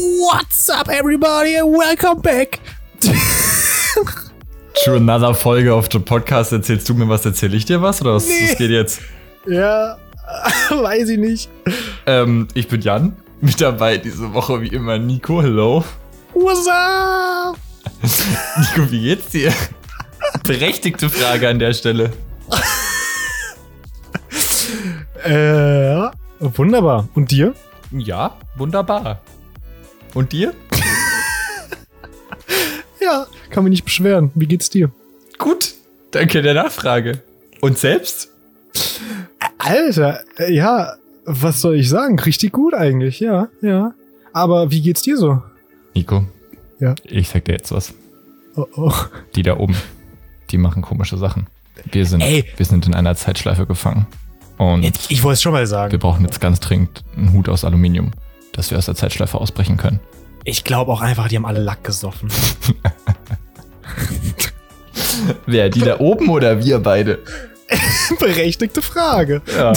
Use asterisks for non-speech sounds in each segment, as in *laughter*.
What's up, everybody? Welcome back. *laughs* To another Folge auf dem Podcast. Erzählst du mir was, erzähle ich dir was? Oder was, Nee. was geht jetzt? Ja, *laughs* weiß ich nicht. Ähm, ich bin Jan. Mit dabei diese Woche wie immer Nico. Hello. What's up? *laughs* Nico, wie geht's dir? Berechtigte Frage an der Stelle. Äh, wunderbar. Und dir? Ja, wunderbar. Und dir? *laughs* Ja, kann mich nicht beschweren. Wie geht's dir? Gut. Danke der Nachfrage. Und selbst? Alter, äh, ja, was soll ich sagen? Richtig gut eigentlich, ja, ja. Aber wie geht's dir so? Nico. Ja. Ich sag dir jetzt was. Oh, oh. Die da oben, die machen komische Sachen. Wir sind, Ey. wir sind in einer Zeitschleife gefangen. Und Jetzt, ich wollte es schon mal wir sagen. brauchen jetzt ganz dringend einen Hut aus Aluminium, dass wir aus der Zeitschleife ausbrechen können. Ich glaube auch einfach, die haben alle Lack gesoffen. *laughs* Wer, die da oben oder wir beide? *laughs* Berechtigte Frage. Ja.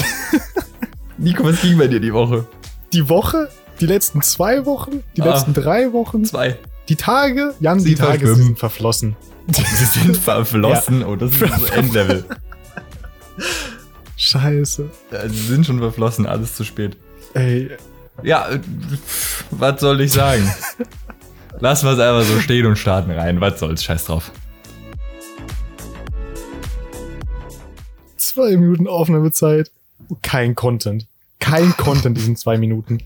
Nico, was ging bei dir die Woche? Die Woche, die letzten zwei Wochen, die Ah. letzten drei Wochen, Zwei. die Tage, Jan, Sie die Tage verschwimmen. sind verflossen. *laughs* Sie sind verflossen. Oh, das ist das Endlevel. Scheiße. Ja, Sie sind schon verflossen, alles zu spät. Ey, Ja, äh, was soll ich sagen? Lass wir es einfach so stehen und starten rein. Was soll's, scheiß drauf. zwei Minuten Aufnahmezeit, kein Content. Kein Content in diesen zwei Minuten.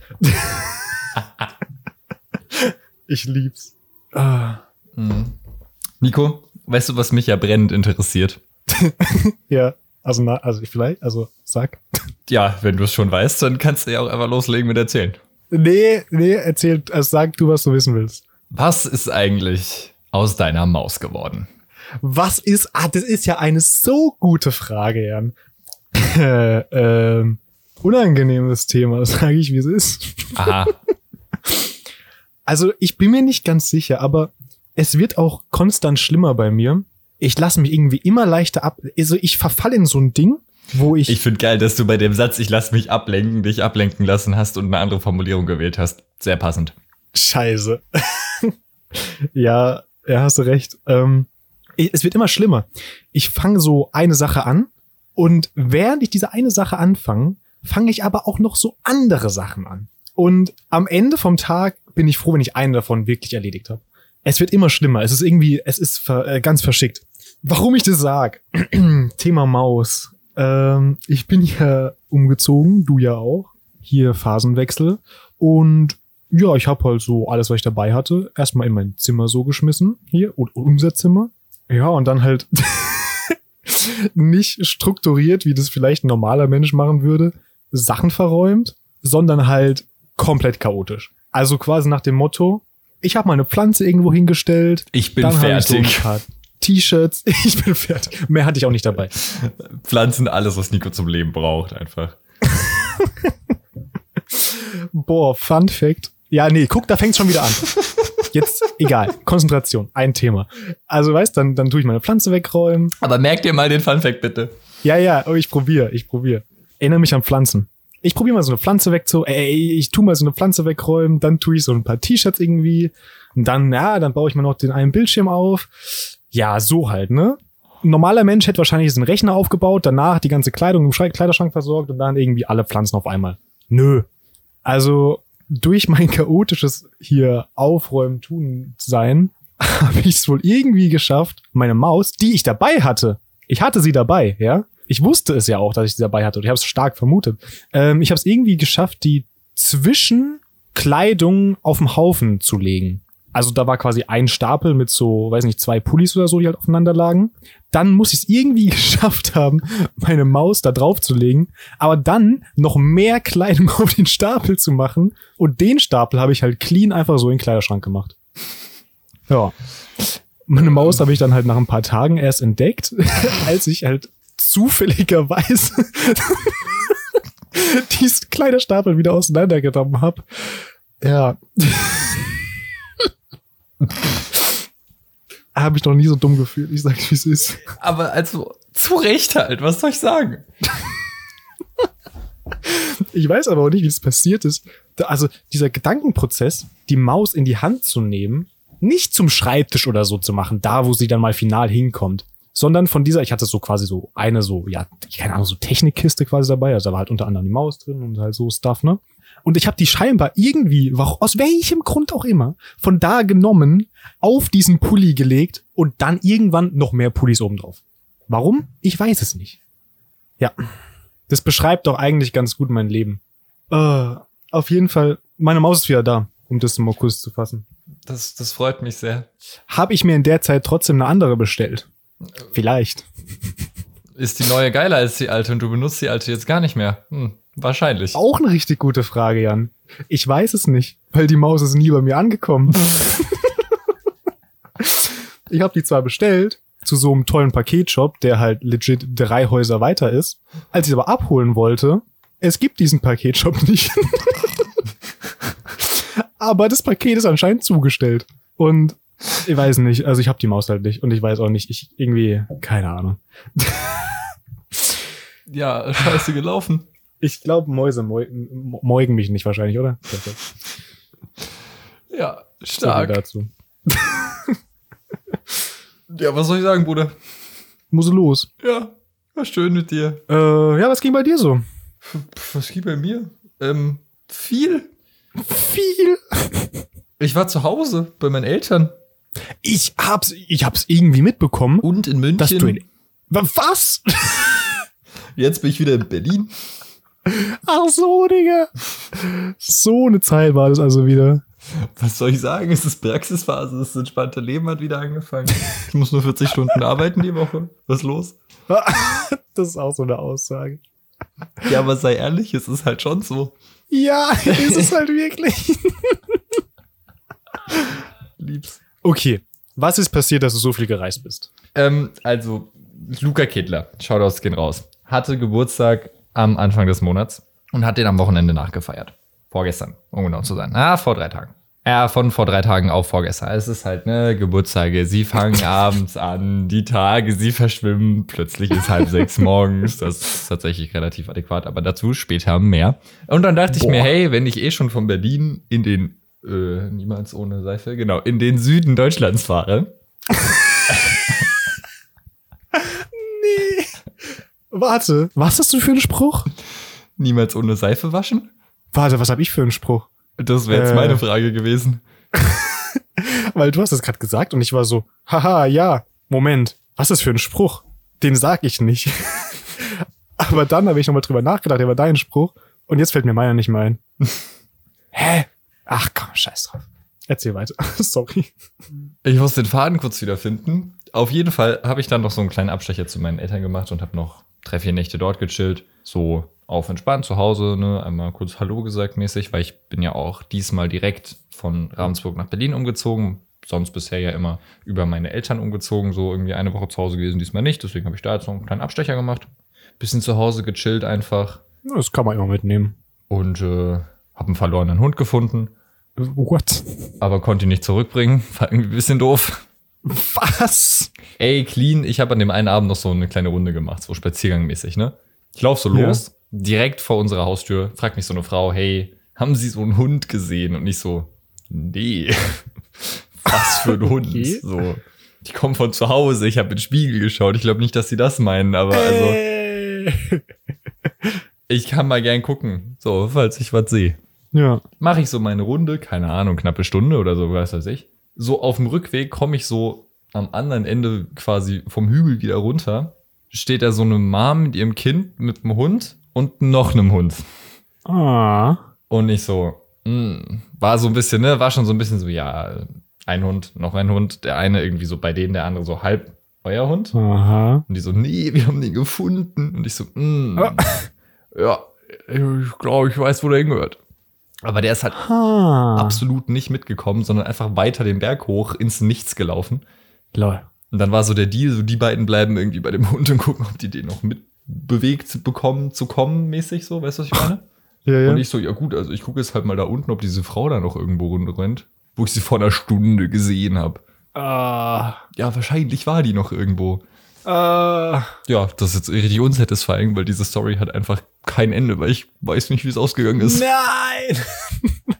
ich lieb's. Ah, Nico, weißt du, was mich ja brennend interessiert? *laughs* ja, also, na, also vielleicht, also sag. Ja, wenn du es schon weißt, dann kannst du ja auch einfach loslegen mit erzählen. Nee, nee, erzähl, also sag du, was du wissen willst. Was ist eigentlich aus deiner Maus geworden? Was ist, ah, das ist ja eine so gute Frage, Jan. Äh, ähm, unangenehmes Thema, *laughs* sage ich, wie es ist. Aha. *laughs* Also ich bin mir nicht ganz sicher, aber es wird auch konstant schlimmer bei mir. Ich lasse mich irgendwie immer leichter ab. Also ich verfalle in so ein Ding, wo ich, Ich finde geil, dass du bei dem Satz, ich lass mich ablenken, dich ablenken lassen hast und eine andere Formulierung gewählt hast. Sehr passend. Scheiße. *laughs* ja, ja, hast du recht. Ähm, es wird immer schlimmer. Ich fange so eine Sache an und während ich diese eine Sache anfange, fange ich aber auch noch so andere Sachen an. Und am Ende vom Tag bin ich froh, wenn ich einen davon wirklich erledigt habe. Es wird immer schlimmer. Es ist irgendwie, es ist ver, äh, ganz verschickt. Warum ich das sag? *clears throat* Thema Maus. Ähm, ich bin hier umgezogen, du ja auch. Hier Phasenwechsel. Und ja, ich habe halt so alles, was ich dabei hatte, erstmal in mein Zimmer so geschmissen. Hier, und unser Zimmer. Ja, und dann halt *laughs* nicht strukturiert, wie das vielleicht ein normaler Mensch machen würde, Sachen verräumt, sondern halt komplett chaotisch. Also quasi nach dem Motto, ich habe meine Pflanze irgendwo hingestellt, Ich bin dann hab ich so fertig. T-Shirts, *laughs* ich bin fertig. Mehr hatte ich auch nicht dabei. Pflanzen alles, was Nico zum Leben braucht, einfach. *laughs* Boah, Fun Fact. Ja, nee, guck, da fängt's schon wieder an. *laughs* Jetzt, egal, Konzentration, ein Thema. Also weißt, dann, dann tue ich meine Pflanze wegräumen. Aber merk dir mal den Funfact bitte. Ja, ja, oh, ich probiere, ich probiere. Erinnere mich an Pflanzen. Ich probiere mal so eine Pflanze wegzu, ey, ich tu mal so eine Pflanze wegräumen, dann tue ich so ein paar T-Shirts irgendwie und dann, ja, dann baue ich mal noch den einen Bildschirm auf. Ja, so halt, ne? Ein normaler Mensch hätte wahrscheinlich einen Rechner aufgebaut, danach die ganze Kleidung im Schrank- Kleiderschrank versorgt und dann irgendwie alle Pflanzen auf einmal. Nö. Also durch mein chaotisches hier Aufräumen, Tun sein, *laughs* habe ich es wohl irgendwie geschafft, meine Maus, die ich dabei hatte, ich hatte sie dabei, ja. Ich wusste es ja auch, dass ich sie dabei hatte und ich habe es stark vermutet. Ähm, ich habe es irgendwie geschafft, die zwischen Kleidung auf dem Haufen zu legen. Also da war quasi ein Stapel mit so, weiß nicht, zwei Pullis oder so, die halt aufeinander lagen. Dann muss ich es irgendwie *laughs* geschafft haben, meine Maus da drauf zu legen, aber dann noch mehr Kleidung *laughs* auf den Stapel zu machen. Und den Stapel habe ich halt clean einfach so in den Kleiderschrank gemacht. Ja. Meine Maus habe ich dann halt nach ein paar Tagen erst entdeckt, *laughs* als ich halt zufälligerweise diesen Kleiderstapel wieder auseinandergenommen habe. Ja. *laughs* habe ich noch nie so dumm gefühlt. Ich sag's, wie es ist. Aber also, zu Recht halt, was soll ich sagen? *laughs* Ich weiß aber auch nicht, wie das passiert ist. Also dieser Gedankenprozess, die Maus in die Hand zu nehmen, nicht zum Schreibtisch oder so zu machen, da wo sie dann mal final hinkommt, sondern von dieser, ich hatte so quasi so eine so, ja, keine Ahnung, so Technikkiste quasi dabei, also da war halt unter anderem die Maus drin und halt so Stuff, ne? Und ich habe die scheinbar irgendwie, aus welchem Grund auch immer, von da genommen, auf diesen Pulli gelegt und dann irgendwann noch mehr Pullis oben drauf. Warum? Ich weiß es nicht. Ja. Das beschreibt doch eigentlich ganz gut mein Leben. Äh, auf jeden Fall, meine Maus ist wieder da, um das mal kurz zu fassen. Das, das freut mich sehr. Habe ich mir in der Zeit trotzdem eine andere bestellt? Vielleicht. Ist die neue geiler als die alte und du benutzt die alte jetzt gar nicht mehr? Hm, wahrscheinlich. Auch eine richtig gute Frage, Jan. Ich weiß es nicht, weil die Maus ist nie bei mir angekommen. *laughs* ich habe die zwar bestellt zu so einem tollen Paketshop, der halt legit drei Häuser weiter ist. Als ich aber abholen wollte, es gibt diesen Paketshop *laughs* nicht. aber das Paket ist anscheinend zugestellt. Und ich weiß nicht, also ich habe die Maus halt nicht und ich weiß auch nicht, ich irgendwie, keine Ahnung. Ja, scheiße gelaufen. Ich glaube, Mäuse meugen, mich nicht wahrscheinlich, oder? *laughs* Ja, So stark. dazu. *laughs* Ja, was soll ich sagen, Bruder? Muss los. Ja, war schön mit dir. Äh, ja, was ging bei dir so? Was geht bei mir? Ähm, viel. Viel. Ich war zu Hause bei meinen Eltern Ich hab's, ich hab's irgendwie mitbekommen, und in München. dass du in, Wa- was? Jetzt bin ich wieder in Berlin. Ach so, Digga. So eine Zeit war das also wieder. Was soll ich sagen? Es ist Praxisphase, das entspannte Leben hat wieder angefangen. Ich muss nur 40 Stunden arbeiten die Woche. Was ist los? *laughs* Das ist auch so eine Aussage. Ja, aber sei ehrlich, es ist halt schon so. Ja, ist es halt wirklich. *laughs* Lieb's. Okay. Was ist passiert, dass du so viel gereist bist? Ähm, also, Luca Kedler, Shoutouts gehen raus, hatte Geburtstag am Anfang des Monats und hat den am Wochenende nachgefeiert. Vorgestern, um genau zu sein. Ah, vor drei Tagen. Ja, von vor drei Tagen auf vorgestern. Es ist halt, ne, Geburtstage. Sie fangen *laughs* abends an, die Tage, sie verschwimmen. Plötzlich ist halb sechs *laughs* morgens. Das ist tatsächlich relativ adäquat, aber dazu später mehr. Und dann dachte ich Boah. mir, hey, wenn ich eh schon von Berlin in den, äh, niemals ohne Seife, genau, in den Süden Deutschlands fahre, *laughs* Warte, was hast du für einen Spruch? niemals ohne Seife waschen? Warte, was hab ich für einen Spruch? Das wäre jetzt Äh. meine Frage gewesen. *laughs* Weil du hast das gerade gesagt und ich war so, haha, ja, Moment, was ist für ein Spruch? Den sag ich nicht. *laughs* Aber dann habe ich nochmal drüber nachgedacht, der war dein Spruch und jetzt fällt mir meiner nicht mehr ein. *laughs* Hä? Ach komm, scheiß drauf. Erzähl weiter. Sorry. Ich muss den Faden kurz wiederfinden. Auf jeden Fall habe ich dann noch so einen kleinen Abstecher zu meinen Eltern gemacht und habe noch drei, vier Nächte dort gechillt. So auf entspannt zu Hause, ne, einmal kurz Hallo gesagt mäßig, weil ich bin ja auch diesmal direkt von Ravensburg nach Berlin umgezogen. Sonst bisher ja immer über meine Eltern umgezogen, so irgendwie eine Woche zu Hause gewesen, diesmal nicht. Deswegen habe ich da jetzt noch einen kleinen Abstecher gemacht. Bisschen zu Hause gechillt einfach Das kann man immer mitnehmen. und äh, habe einen verlorenen Hund gefunden, What? aber konnte ihn nicht zurückbringen. *laughs* War irgendwie ein bisschen doof. Was? Ey, clean, ich habe an dem einen Abend noch so eine kleine Runde gemacht, so spaziergangmäßig, ne? Ich lauf so Ja. los, direkt vor unserer Haustür, fragt mich so eine Frau, hey, haben Sie so einen Hund gesehen? Und ich so, nee. *laughs* Was für ein Hund? Okay. So. Ich komme von zu Hause, ich habe in den Spiegel geschaut. Ich glaube nicht, dass sie das meinen, aber also, ich kann mal gern gucken. So, falls ich was sehe. Ja. mache ich so meine Runde, keine Ahnung, knappe Stunde oder so, weiß weiß ich. So auf dem Rückweg komme ich so am anderen Ende quasi vom Hügel wieder runter. Steht da so eine Mom mit ihrem Kind mit einem Hund und noch einem Hund. Ah. Und ich so, mh, war so ein bisschen, ne, war schon so ein bisschen so, ja, ein Hund, noch ein Hund, der eine irgendwie so bei denen, der andere so halb euer Hund. Aha. Und die so, nee, wir haben den gefunden. Und ich so, mh, Ah. ja, ich glaube, ich weiß, wo der hingehört. Aber der ist halt Ha. absolut nicht mitgekommen, sondern einfach weiter den Berg hoch ins Nichts gelaufen. Lol. Und dann war so der Deal, so die beiden bleiben irgendwie bei dem Hund und gucken, ob die den noch mitbewegt bekommen, zu kommen, mäßig so, weißt du, was ich meine? *laughs* Ja, ja. Und ich so, ja gut, also ich gucke jetzt halt mal da unten, ob diese Frau da noch irgendwo rumrennt, wo ich sie vor einer Stunde gesehen habe. ah. Ja, wahrscheinlich war die noch irgendwo. Äh, Ja, das ist jetzt richtig unsatisfying, weil diese Story hat einfach kein Ende, weil ich weiß nicht, wie es ausgegangen ist. nein! *laughs*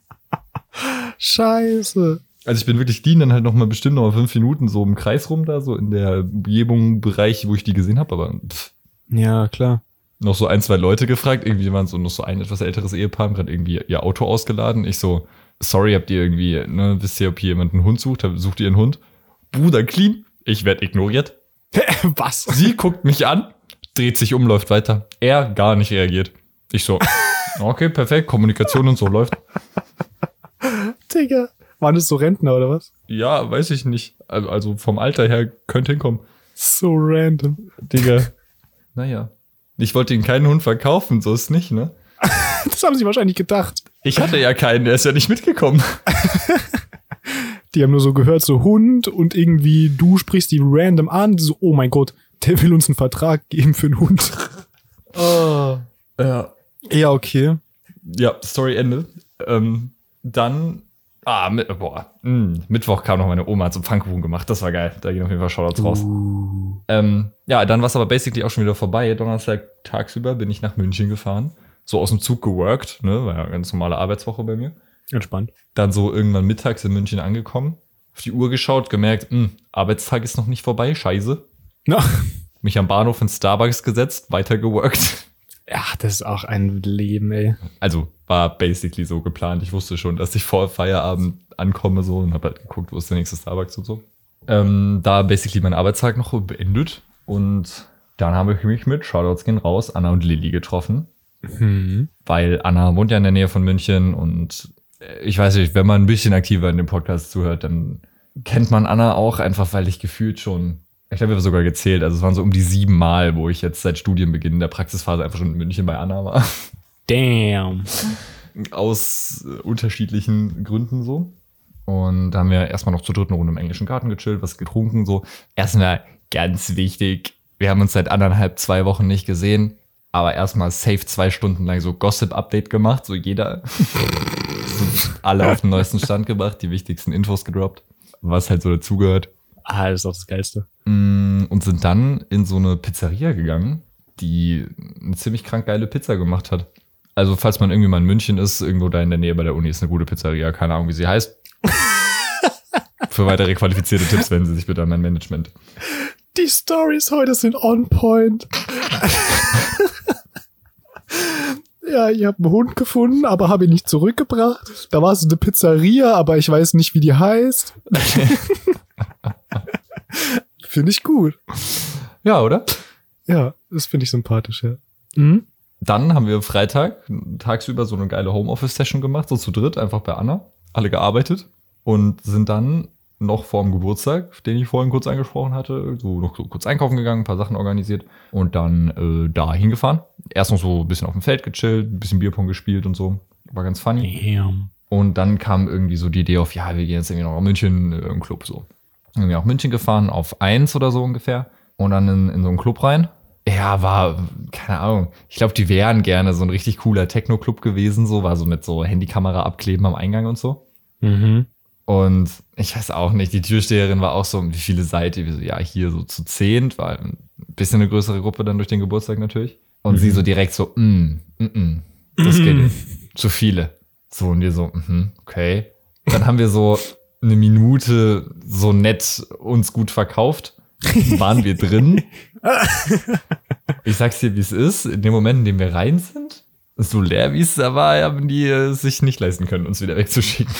Scheiße. Also ich bin wirklich die dann halt noch mal bestimmt noch mal fünf Minuten so im Kreis rum da, so in der Umgebung, Bereich, wo ich die gesehen habe, aber pff, Ja, klar. noch so ein, zwei Leute gefragt. Irgendwie waren so noch so ein etwas älteres Ehepaar, haben gerade irgendwie ihr Auto ausgeladen. Ich so, sorry, habt ihr irgendwie, ne, wisst ihr, ob hier jemand einen Hund sucht? Sucht ihr einen Hund? Bruder, clean. Ich werde ignoriert. *laughs* Was? Sie guckt mich an, dreht sich um, läuft weiter. Er gar nicht reagiert. Ich so, *laughs* okay, perfekt, Kommunikation und so läuft. Digga. Waren das so Rentner oder was? Ja, weiß ich nicht. Also, also vom Alter her könnte hinkommen. So random. Digga. *laughs* Naja. Ich wollte ihnen keinen Hund verkaufen, so ist nicht, ne? Das haben sie wahrscheinlich gedacht. Ich hatte ja keinen, der ist ja nicht mitgekommen. Die haben nur so gehört, so Hund und irgendwie du sprichst die random an. So, oh mein Gott, der will uns einen Vertrag geben für einen Hund. Oh. *laughs* Ja. Ja, okay. Ja, Story Ende. Ähm, dann, ah, mit, boah, mh, Mittwoch kam noch meine Oma zum Pfannkuchen gemacht. Das war geil. Da gehen auf jeden Fall Shoutouts raus. Uh. Ähm, ja, dann war es aber basically auch schon wieder vorbei. Donnerstag tagsüber bin ich nach München gefahren. So aus dem Zug geworkt, ne? War ja eine ganz normale Arbeitswoche bei mir. Entspannt. Dann so irgendwann mittags in München angekommen, auf die Uhr geschaut, gemerkt, mh, Arbeitstag ist noch nicht vorbei, scheiße. Na, *laughs* Mich am Bahnhof in Starbucks gesetzt, weiter geworkt. ja, das ist auch ein Leben, ey. Also war basically so geplant. Ich wusste schon, dass ich vor Feierabend ankomme so und habe halt geguckt, wo ist der nächste Starbucks und so. Ähm, da basically mein Arbeitstag noch beendet und dann habe ich mich mit Shoutouts gehen raus, Anna und Lilly getroffen, Hm. weil Anna wohnt ja in der Nähe von München und ich weiß nicht, wenn man ein bisschen aktiver in dem Podcast zuhört, dann kennt man Anna auch einfach, weil ich gefühlt schon, ich glaube, wir haben sogar gezählt, also es waren so um die sieben Mal, wo ich jetzt seit Studienbeginn der Praxisphase einfach schon in München bei Anna war. Damn. aus unterschiedlichen Gründen so. Und da haben wir erstmal noch zur dritten Runde im englischen Garten gechillt, was getrunken so. Erstmal ganz wichtig, wir haben uns seit anderthalb, zwei Wochen nicht gesehen, aber erstmal safe zwei Stunden lang so Gossip-Update gemacht, so jeder *laughs* alle auf den neuesten Stand gebracht, die wichtigsten Infos gedroppt, was halt so dazugehört. Ah, das ist auch das Geilste. Mm, Und sind dann in so eine Pizzeria gegangen, die eine ziemlich krank geile Pizza gemacht hat. Also, falls man irgendwie mal in München ist, irgendwo da in der Nähe bei der Uni ist eine gute Pizzeria, keine Ahnung, wie sie heißt. *laughs* Für weitere qualifizierte Tipps wenden Sie sich bitte an mein Management. Die Stories heute sind on point. *laughs* ja, ich habe einen Hund gefunden, aber habe ihn nicht zurückgebracht. Da war es eine Pizzeria, aber ich weiß nicht, wie die heißt. *laughs* finde ich gut. Ja, oder? Ja, das finde ich sympathisch, ja. Mhm. Dann haben wir Freitag tagsüber so eine geile Homeoffice-Session gemacht, so zu dritt, einfach bei Anna. Alle gearbeitet und sind dann noch vor dem Geburtstag, den ich vorhin kurz angesprochen hatte, so noch so kurz einkaufen gegangen, ein paar Sachen organisiert und dann äh, da hingefahren. Erst noch so ein bisschen auf dem Feld gechillt, ein bisschen Bierpong gespielt und so. War ganz funny. Damn. Und dann kam irgendwie so die Idee auf, ja, wir gehen jetzt irgendwie noch nach München äh, im Club so. Dann sind wir nach München gefahren, auf eins oder so ungefähr. Und dann in, in so einen Club rein. Ja, war, keine Ahnung. Ich glaube, die wären gerne so ein richtig cooler Techno-Club gewesen, so, war so mit so Handykamera abkleben am Eingang und so. Mhm. Und ich weiß auch nicht, die Türsteherin war auch so, wie viele seid ihr? Wir so, ja, hier so zu zehnt, war ein bisschen eine größere Gruppe dann durch den Geburtstag natürlich. Und sie so direkt so, mm, mm, mm, das geht nicht. Zu viele. So, und wir so, mhm, okay. Dann haben wir so eine Minute so nett uns gut verkauft. Waren wir drin. Ich sag's dir, wie es ist. In dem Moment, in dem wir rein sind, so leer wie es da war, haben die äh, sich nicht leisten können, uns wieder wegzuschicken.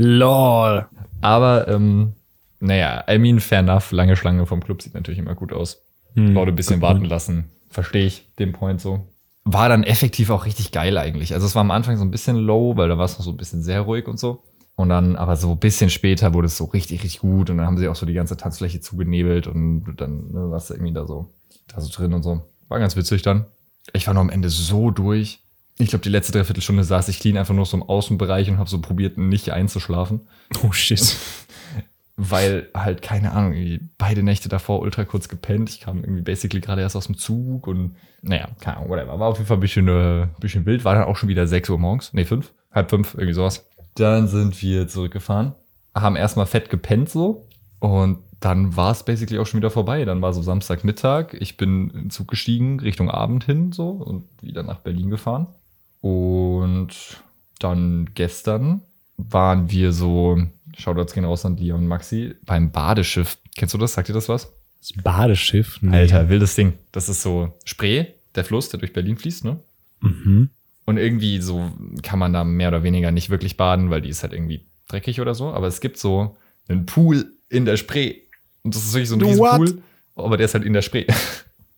Lol. Aber, ähm, naja, I mean, fair enough. Lange Schlange vom Club sieht natürlich immer gut aus. Hm, Leute ein bisschen warten point. lassen. Verstehe ich den Point so. War dann effektiv auch richtig geil eigentlich. Also es war am Anfang so ein bisschen low, weil da war es noch so ein bisschen sehr ruhig und so. Und dann, aber so ein bisschen später wurde es so richtig, richtig gut. Und dann haben sie auch so die ganze Tanzfläche zugenebelt und dann ne, warst du irgendwie da so, da so drin und so. War ganz witzig dann. Ich war noch am Ende so durch. Ich glaube, die letzte Dreiviertelstunde saß ich clean einfach nur so im Außenbereich und habe so probiert, nicht einzuschlafen Oh shit. *laughs* weil halt, keine Ahnung, beide Nächte davor ultra kurz gepennt. Ich kam irgendwie basically gerade erst aus dem Zug und naja, keine Ahnung, whatever. War auf jeden Fall ein bisschen, äh, bisschen wild. War dann auch schon wieder 6 Uhr morgens. Nee, 5, halb 5, irgendwie sowas. Dann sind wir zurückgefahren, haben erstmal fett gepennt so und dann war es basically auch schon wieder vorbei. Dann war so Samstagmittag. Ich bin in den Zug gestiegen, Richtung Abend hin so und wieder nach Berlin gefahren. Und dann gestern waren wir so, Shoutouts gehen raus an Leon und Maxi, beim Badeschiff. Kennst du das? Sagt dir das was? Das Badeschiff. Nee. Alter, wildes Ding. Das ist so Spree, der Fluss, der durch Berlin fließt, ne? Mhm. Und irgendwie so kann man da mehr oder weniger nicht wirklich baden, weil die ist halt irgendwie dreckig oder so. Aber es gibt so einen Pool in der Spree. Und das ist wirklich so ein riesen? Pool, aber der ist halt in der Spree.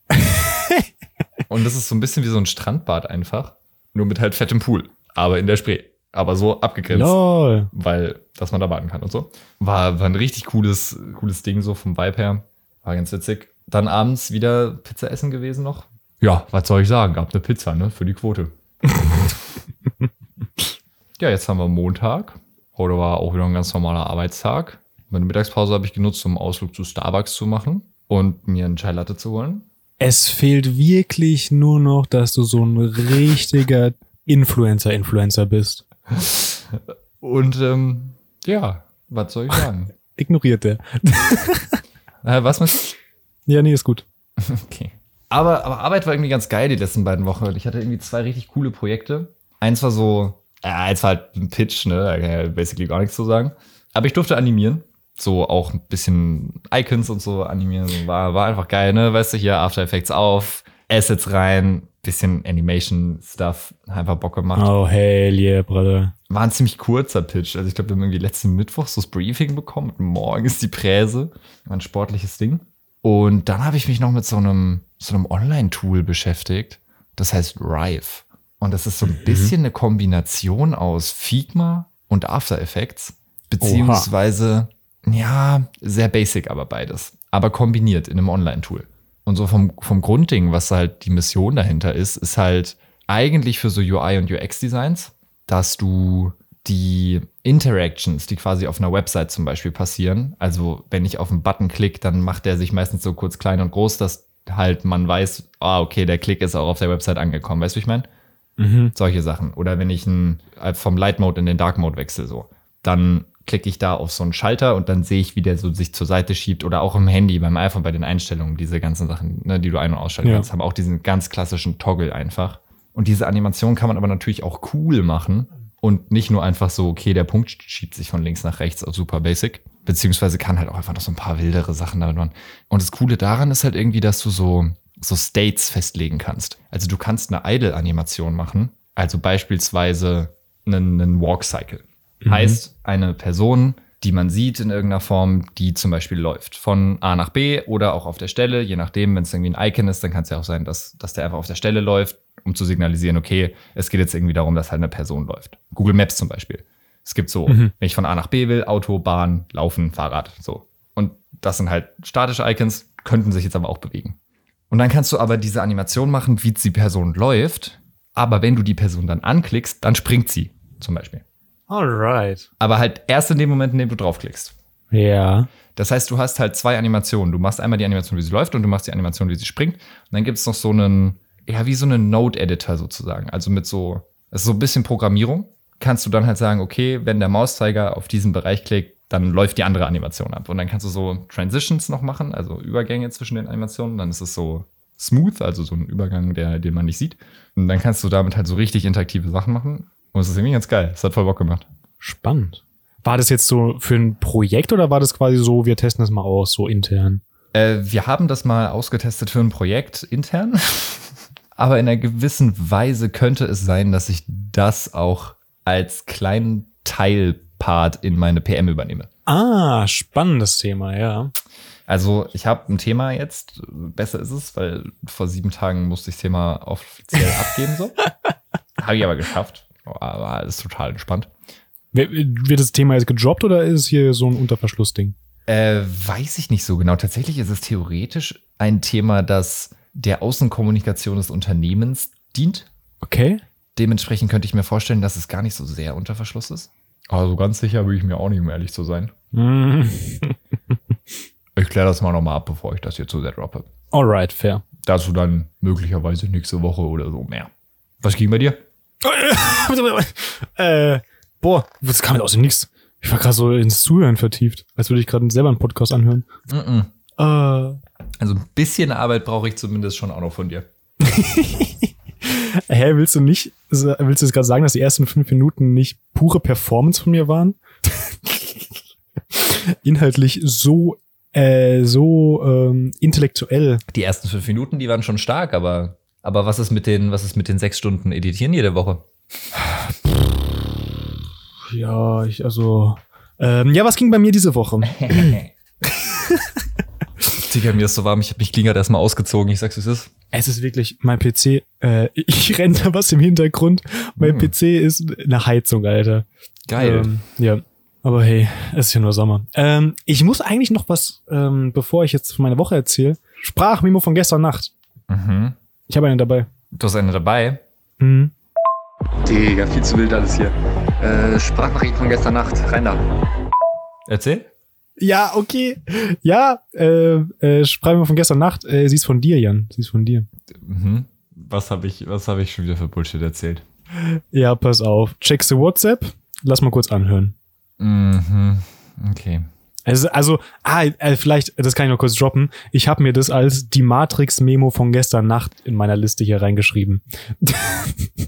*laughs* und das ist so ein bisschen wie so ein Strandbad einfach. Nur mit halt fettem Pool. Aber in der Spree. Aber so abgegrenzt Lol. weil, dass man da baden kann und so. War, war ein richtig cooles, cooles Ding so vom Vibe her. War ganz witzig. Dann abends wieder Pizza essen gewesen noch. Ja, was soll ich sagen? Gab eine Pizza, ne? Für die Quote. *laughs* ja, jetzt haben wir Montag. Heute war auch wieder ein ganz normaler Arbeitstag. Meine Mittagspause habe ich genutzt, um einen Ausflug zu Starbucks zu machen und mir einen Chai Latte zu holen. Es fehlt wirklich nur noch, dass du so ein richtiger Influencer-Influencer bist. Und ähm, ja, was soll ich sagen? *laughs* Ignoriert der. *laughs* äh, was mit Ja, nee, ist gut. *laughs* Okay. Aber, aber Arbeit war irgendwie ganz geil die letzten beiden Wochen. Ich hatte irgendwie zwei richtig coole Projekte. Eins war so, äh, eins war halt ein Pitch, ne? Da kann ich ja basically gar nichts zu sagen. Aber ich durfte animieren. So auch ein bisschen Icons und so animieren. War, war einfach geil, ne? Weißt du, hier After Effects auf, Assets rein, bisschen Animation-Stuff. Einfach Bock gemacht. Oh, hell yeah, Brother. War ein ziemlich kurzer Pitch. Also ich glaube, wir haben irgendwie letzten Mittwoch so das Briefing bekommen. Morgen ist die Präse. War ein sportliches Ding. Und dann habe ich mich noch mit so einem, so einem Online-Tool beschäftigt. Das heißt Rive. Und das ist so ein bisschen eine Kombination aus Figma und After Effects. Beziehungsweise, ja, sehr basic aber beides. Aber kombiniert in einem Online-Tool. Und so vom, vom Grundding, was halt die Mission dahinter ist, ist halt eigentlich für so UI und UX-Designs, dass du die Interactions, die quasi auf einer Website zum Beispiel passieren, also wenn ich auf einen Button klicke, dann macht der sich meistens so kurz klein und groß, dass halt man weiß, ah, okay, der Klick ist auch auf der Website angekommen. Weißt du, wie ich meine? Mhm. Solche Sachen. Oder wenn ich ein, äh, vom Light Mode in den Dark Mode wechsle, so, dann klicke ich da auf so einen Schalter und dann sehe ich, wie der so sich zur Seite schiebt oder auch im Handy, beim iPhone, bei den Einstellungen, diese ganzen Sachen, ne, die du ein- und ausschalten Ja. kannst, haben auch diesen ganz klassischen Toggle einfach. Und diese Animation kann man aber natürlich auch cool machen und nicht nur einfach so, okay, der Punkt schiebt sich von links nach rechts auf super basic, beziehungsweise kann halt auch einfach noch so ein paar wildere Sachen damit machen. Und das Coole daran ist halt irgendwie, dass du so, so States festlegen kannst. Also du kannst eine Idle-Animation machen, also beispielsweise einen, einen Walk-Cycle. Heißt, eine Person, die man sieht in irgendeiner Form, die zum Beispiel läuft von A nach B oder auch auf der Stelle, je nachdem, wenn es irgendwie ein Icon ist, dann kann es ja auch sein, dass, dass der einfach auf der Stelle läuft, um zu signalisieren, okay, es geht jetzt irgendwie darum, dass halt eine Person läuft. Google Maps zum Beispiel. Es gibt so, wenn ich von A nach B will, Auto, Bahn, Laufen, Fahrrad, so. Und das sind halt statische Icons, könnten sich jetzt aber auch bewegen. Und dann kannst du aber diese Animation machen, wie die Person läuft, aber wenn du die Person dann anklickst, dann springt sie, zum Beispiel. Alright. Aber halt erst in dem Moment, in dem du draufklickst. Ja. Das heißt, du hast halt zwei Animationen. Du machst einmal die Animation, wie sie läuft, und du machst die Animation, wie sie springt. Und dann gibt es noch so einen, ja, wie so einen Node-Editor sozusagen. Also mit so, ist so ein bisschen Programmierung. Kannst du dann halt sagen, okay, wenn der Mauszeiger auf diesen Bereich klickt, dann läuft die andere Animation ab. Und dann kannst du so Transitions noch machen, also Übergänge zwischen den Animationen. Dann ist es so smooth, also so ein Übergang, der, den man nicht sieht. Und dann kannst du damit halt so richtig interaktive Sachen machen. Und es ist irgendwie ganz geil. Es hat voll Bock gemacht. Spannend. War das jetzt so für ein Projekt oder war das quasi so, wir testen das mal aus, so intern? Äh, wir haben das mal ausgetestet für ein Projekt intern. *laughs* Aber in einer gewissen Weise könnte es sein, dass ich das auch als kleinen Teilpart in meine PM übernehme. Ah, spannendes Thema, ja. Also ich habe ein Thema jetzt, besser ist es, weil vor sieben Tagen musste ich das Thema offiziell *laughs* abgeben. So. habe ich aber geschafft. War alles total entspannt. Wird das Thema jetzt gedroppt oder ist es hier so ein Unterverschlussding? Äh, weiß ich nicht so genau. Tatsächlich ist es theoretisch ein Thema, das der Außenkommunikation des Unternehmens dient. Okay. Dementsprechend könnte ich mir vorstellen, dass es gar nicht so sehr unter Verschluss ist. Also ganz sicher bin ich mir auch nicht, um ehrlich zu sein. Mm. *laughs* Ich kläre das mal nochmal ab, bevor ich das hier zu sehr droppe. Alright, fair. Dazu dann möglicherweise nächste Woche oder so mehr. Was ging bei dir? Äh, boah, das kam jetzt aus dem Nix. Ich war gerade so ins Zuhören vertieft, als würde ich gerade selber einen Podcast anhören. Mm -mm. Äh, Also ein bisschen Arbeit brauche ich zumindest schon auch noch von dir. *laughs* hä, willst du nicht, willst du jetzt gerade sagen, dass die ersten fünf Minuten nicht pure Performance von mir waren? *laughs* Inhaltlich so, äh, so ähm, intellektuell. Die ersten fünf Minuten, die waren schon stark, aber, aber was ist mit den, was ist mit den sechs Stunden Editieren jede Woche? Ja, ich, also. Ähm, ja, was ging bei mir diese Woche? *laughs* Digga, mir ist so warm, ich habe mich klingert erstmal ausgezogen. Ich sag's, wie es ist. Es ist wirklich mein PC. Äh, *laughs* ich renne da was im Hintergrund. Mein Hm. PC ist eine Heizung, Alter. Geil. Ähm, ja. Aber hey, es ist ja nur Sommer. Ähm, ich muss eigentlich noch was, ähm, bevor ich jetzt von meiner Woche erzähle. Sprachmemo von gestern Nacht. Mhm. Ich habe eine dabei. Du hast eine dabei. Mhm. Digga, viel zu wild alles hier. Äh, Sprachnachricht von gestern Nacht. Rein da. Erzähl. Ja, okay. Ja, äh, äh, Sprachmemo von gestern Nacht. Äh, sie ist von dir, Jan. Sie ist von dir. Mhm. Was habe ich, was habe ich schon wieder für Bullshit erzählt? Ja, pass auf. Checkst du WhatsApp? Lass mal kurz anhören. Mhm. Okay. Also, also ah, äh, vielleicht, das kann ich noch kurz droppen. Ich habe mir das als die Matrix-Memo von gestern Nacht in meiner Liste hier reingeschrieben. *laughs*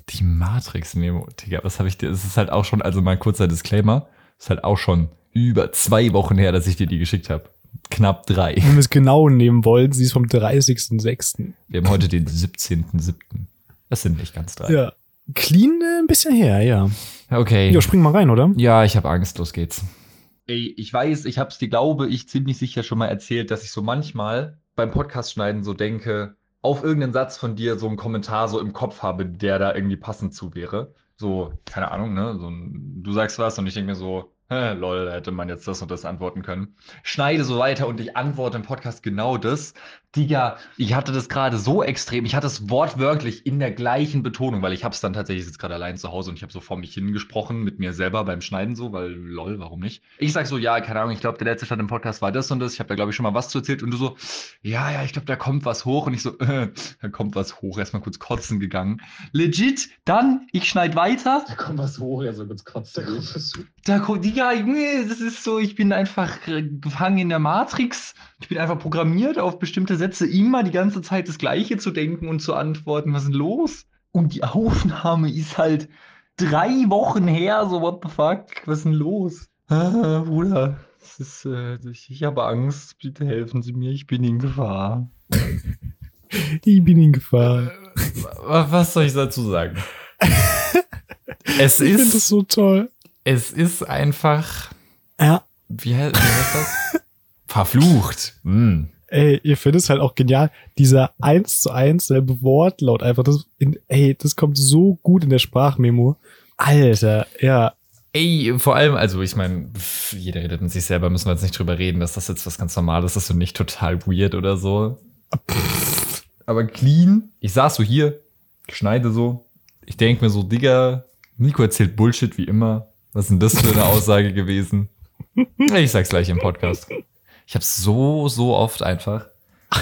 Die Matrix-Memo, Digga, was habe ich dir? Es ist halt auch schon, also mal ein kurzer Disclaimer, ist halt auch schon über zwei Wochen her, dass ich dir die geschickt habe. Knapp drei. Wenn wir es genau nehmen wollen, sie ist vom 30.06. Wir haben heute den 17.07. Das sind nicht ganz drei. Ja. Clean äh, ein bisschen her, ja. Okay. Ja, spring mal rein, oder? Ja, ich habe Angst, los geht's. Ey, ich weiß, ich hab's dir, glaube ich, ziemlich sicher schon mal erzählt, dass ich so manchmal beim Podcast schneiden so denke, auf irgendeinen Satz von dir so einen Kommentar so im Kopf habe, der da irgendwie passend zu wäre. So, keine Ahnung, ne? So ein, du sagst was und ich denke mir so, hä, lol, da hätte man jetzt das und das antworten können. Schneide so weiter und ich antworte im Podcast genau das. Digga, ich hatte das gerade so extrem, ich hatte es wortwörtlich in der gleichen Betonung, weil ich hab's dann tatsächlich jetzt gerade allein zu Hause und ich habe so vor mich hingesprochen mit mir selber beim Schneiden so, weil lol, warum nicht? Ich sag so, ja, keine Ahnung, ich glaube, der letzte Stand im Podcast war das und das, ich habe da glaube ich schon mal was zu erzählt und du so, ja, ja, ich glaube, da kommt was hoch und ich so, äh, da kommt was hoch, erstmal kurz kotzen gegangen. Legit, dann, ich schneid weiter, Da kommt was hoch, ja, so ganz kotzen. Da kommt was hoch. da kommt, Digga, das ist so, ich bin einfach äh, gefangen in der Matrix. Ich bin einfach programmiert, auf bestimmte Sätze immer die ganze Zeit das Gleiche zu denken und zu antworten. Was ist denn los? Und die Aufnahme ist halt drei Wochen her, so what the fuck? Was ist denn los? Ah, Bruder, das ist, äh, ich, ich habe Angst. Bitte helfen Sie mir, ich bin in Gefahr. *laughs* Ich bin in Gefahr. Was soll ich dazu sagen? *laughs* es Ich finde das ist, so toll. es ist einfach, Ja. wie, wie heißt das? *laughs* Verflucht. Hm. Ey, ihr findet es halt auch genial. Dieser eins zu eins selbe Wortlaut einfach. Das, in, ey, das kommt so gut in der Sprachmemo. Alter, ja. Ey, vor allem, also ich meine, jeder redet mit sich selber, müssen wir jetzt nicht drüber reden, dass das jetzt was ganz Normales ist und nicht total weird oder so. Aber clean. Ich saß so hier, schneide so. Ich denke mir so, Digga, Nico erzählt Bullshit wie immer. Was ist denn das für eine Aussage gewesen? Ich sag's gleich im Podcast. Ich hab's so, so oft einfach. *laughs*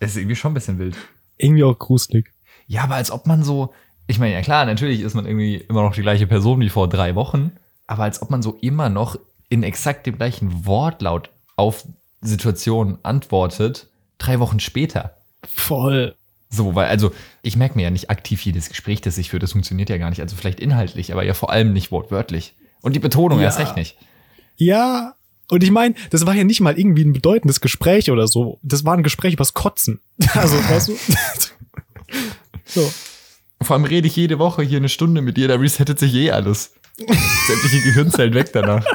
Es ist irgendwie schon ein bisschen wild. Irgendwie auch gruselig. Ja, aber als ob man so, ich meine, ja klar, natürlich ist man irgendwie immer noch die gleiche Person wie vor drei Wochen, aber als ob man so immer noch in exakt dem gleichen Wortlaut auf Situationen antwortet, drei Wochen später. Voll. So, weil, also, ich merke mir ja nicht aktiv jedes Gespräch, das ich führe, das funktioniert ja gar nicht. Also vielleicht inhaltlich, aber ja vor allem nicht wortwörtlich. Und die Betonung Ja. erst recht nicht. Ja. Und ich meine, das war ja nicht mal irgendwie ein bedeutendes Gespräch oder so. Das war ein Gespräch übers Kotzen. *laughs* Also, weißt du? *laughs* so. Vor allem rede ich jede Woche hier eine Stunde mit dir, da resettet sich eh alles. Sämtliche Gehirnzellen weg danach. *laughs*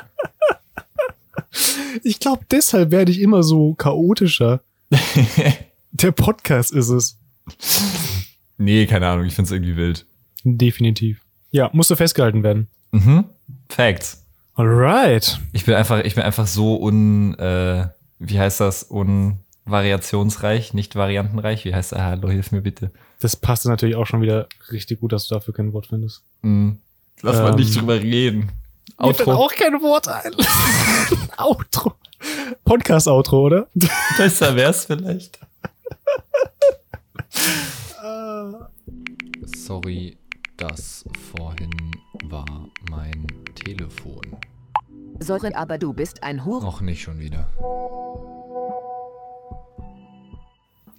Ich glaube, deshalb werde ich immer so chaotischer. Der Podcast ist es. nee, keine Ahnung, ich find's irgendwie wild. Definitiv. Ja, musste festgehalten werden. Mhm. Facts. Alright. Ich bin einfach, ich bin einfach so un, äh, wie heißt das, unvariationsreich, nicht variantenreich. Wie heißt das? Hallo, hilf mir bitte. Das passt natürlich auch schon wieder richtig gut, dass du dafür kein Wort findest. Hm. Lass mal Ähm, nicht drüber reden. Mir Outro. auch kein Wort ein. *laughs* Outro. Podcast-Outro, oder? *laughs* Besser wär's vielleicht. *laughs* Sorry, das vorhin war mein Telefon. Sorry, aber du bist ein Hure. Noch nicht schon wieder.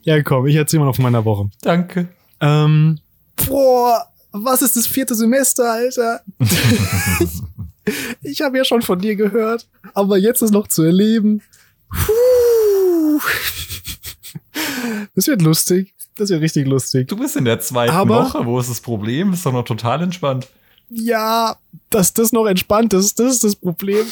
Ja, komm, ich erzähl mal noch von meiner Woche. Danke. Ähm, boah, was ist das vierte Semester, Alter? *laughs* ich habe ja schon von dir gehört, aber jetzt ist noch zu erleben. Puh. Das wird lustig. Das wird richtig lustig. Du bist in der zweiten Aber- Woche. Wo ist das Problem? Ist doch noch total entspannt. Ja, dass das noch entspannt ist, das ist das Problem.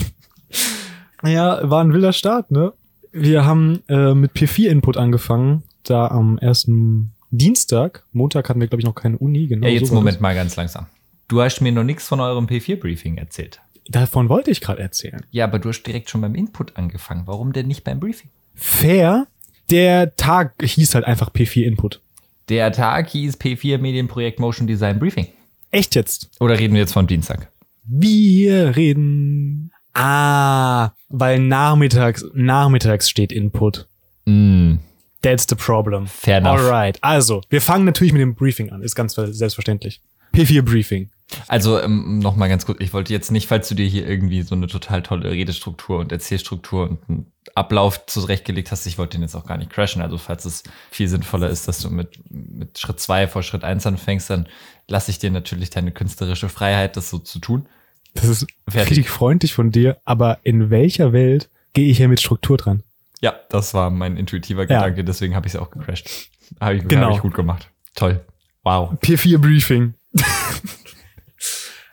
*laughs* ja, war ein wilder Start, ne? Wir haben äh, mit P4-Input angefangen, da am ersten Dienstag. Montag hatten wir, glaube ich, noch keine Uni, genau. ja, jetzt so Moment mal ganz langsam. Du hast mir noch nichts von eurem P4-Briefing erzählt. Davon wollte ich gerade erzählen. Ja, aber du hast direkt schon beim Input angefangen. Warum denn nicht beim Briefing? Fair, der Tag hieß halt einfach P4-Input. Der Tag hieß P4 Medienprojekt Motion Design Briefing. Echt jetzt? Oder reden wir jetzt von Dienstag? Wir reden. Ah, weil nachmittags, nachmittags steht Input. Mm, That's the problem. Fair enough. Alright, also, wir fangen natürlich mit dem Briefing an, ist ganz selbstverständlich. P4 Briefing. Also ähm, noch mal ganz kurz, ich wollte jetzt nicht, falls du dir hier irgendwie so eine total tolle Redestruktur und Erzählstruktur und einen Ablauf zurechtgelegt hast, ich wollte den jetzt auch gar nicht crashen. Also falls es viel sinnvoller ist, dass du mit, mit Schritt zwei vor Schritt eins anfängst, dann lasse ich dir natürlich deine künstlerische Freiheit, das so zu tun. Das ist Fertig. richtig freundlich von dir, aber in welcher Welt gehe ich hier mit Struktur dran? Ja, das war mein intuitiver Ja. Gedanke, deswegen habe ich es auch gecrashed. Habe ich, Genau. hab ich gut gemacht. Toll. Wow. P4 Briefing. *laughs*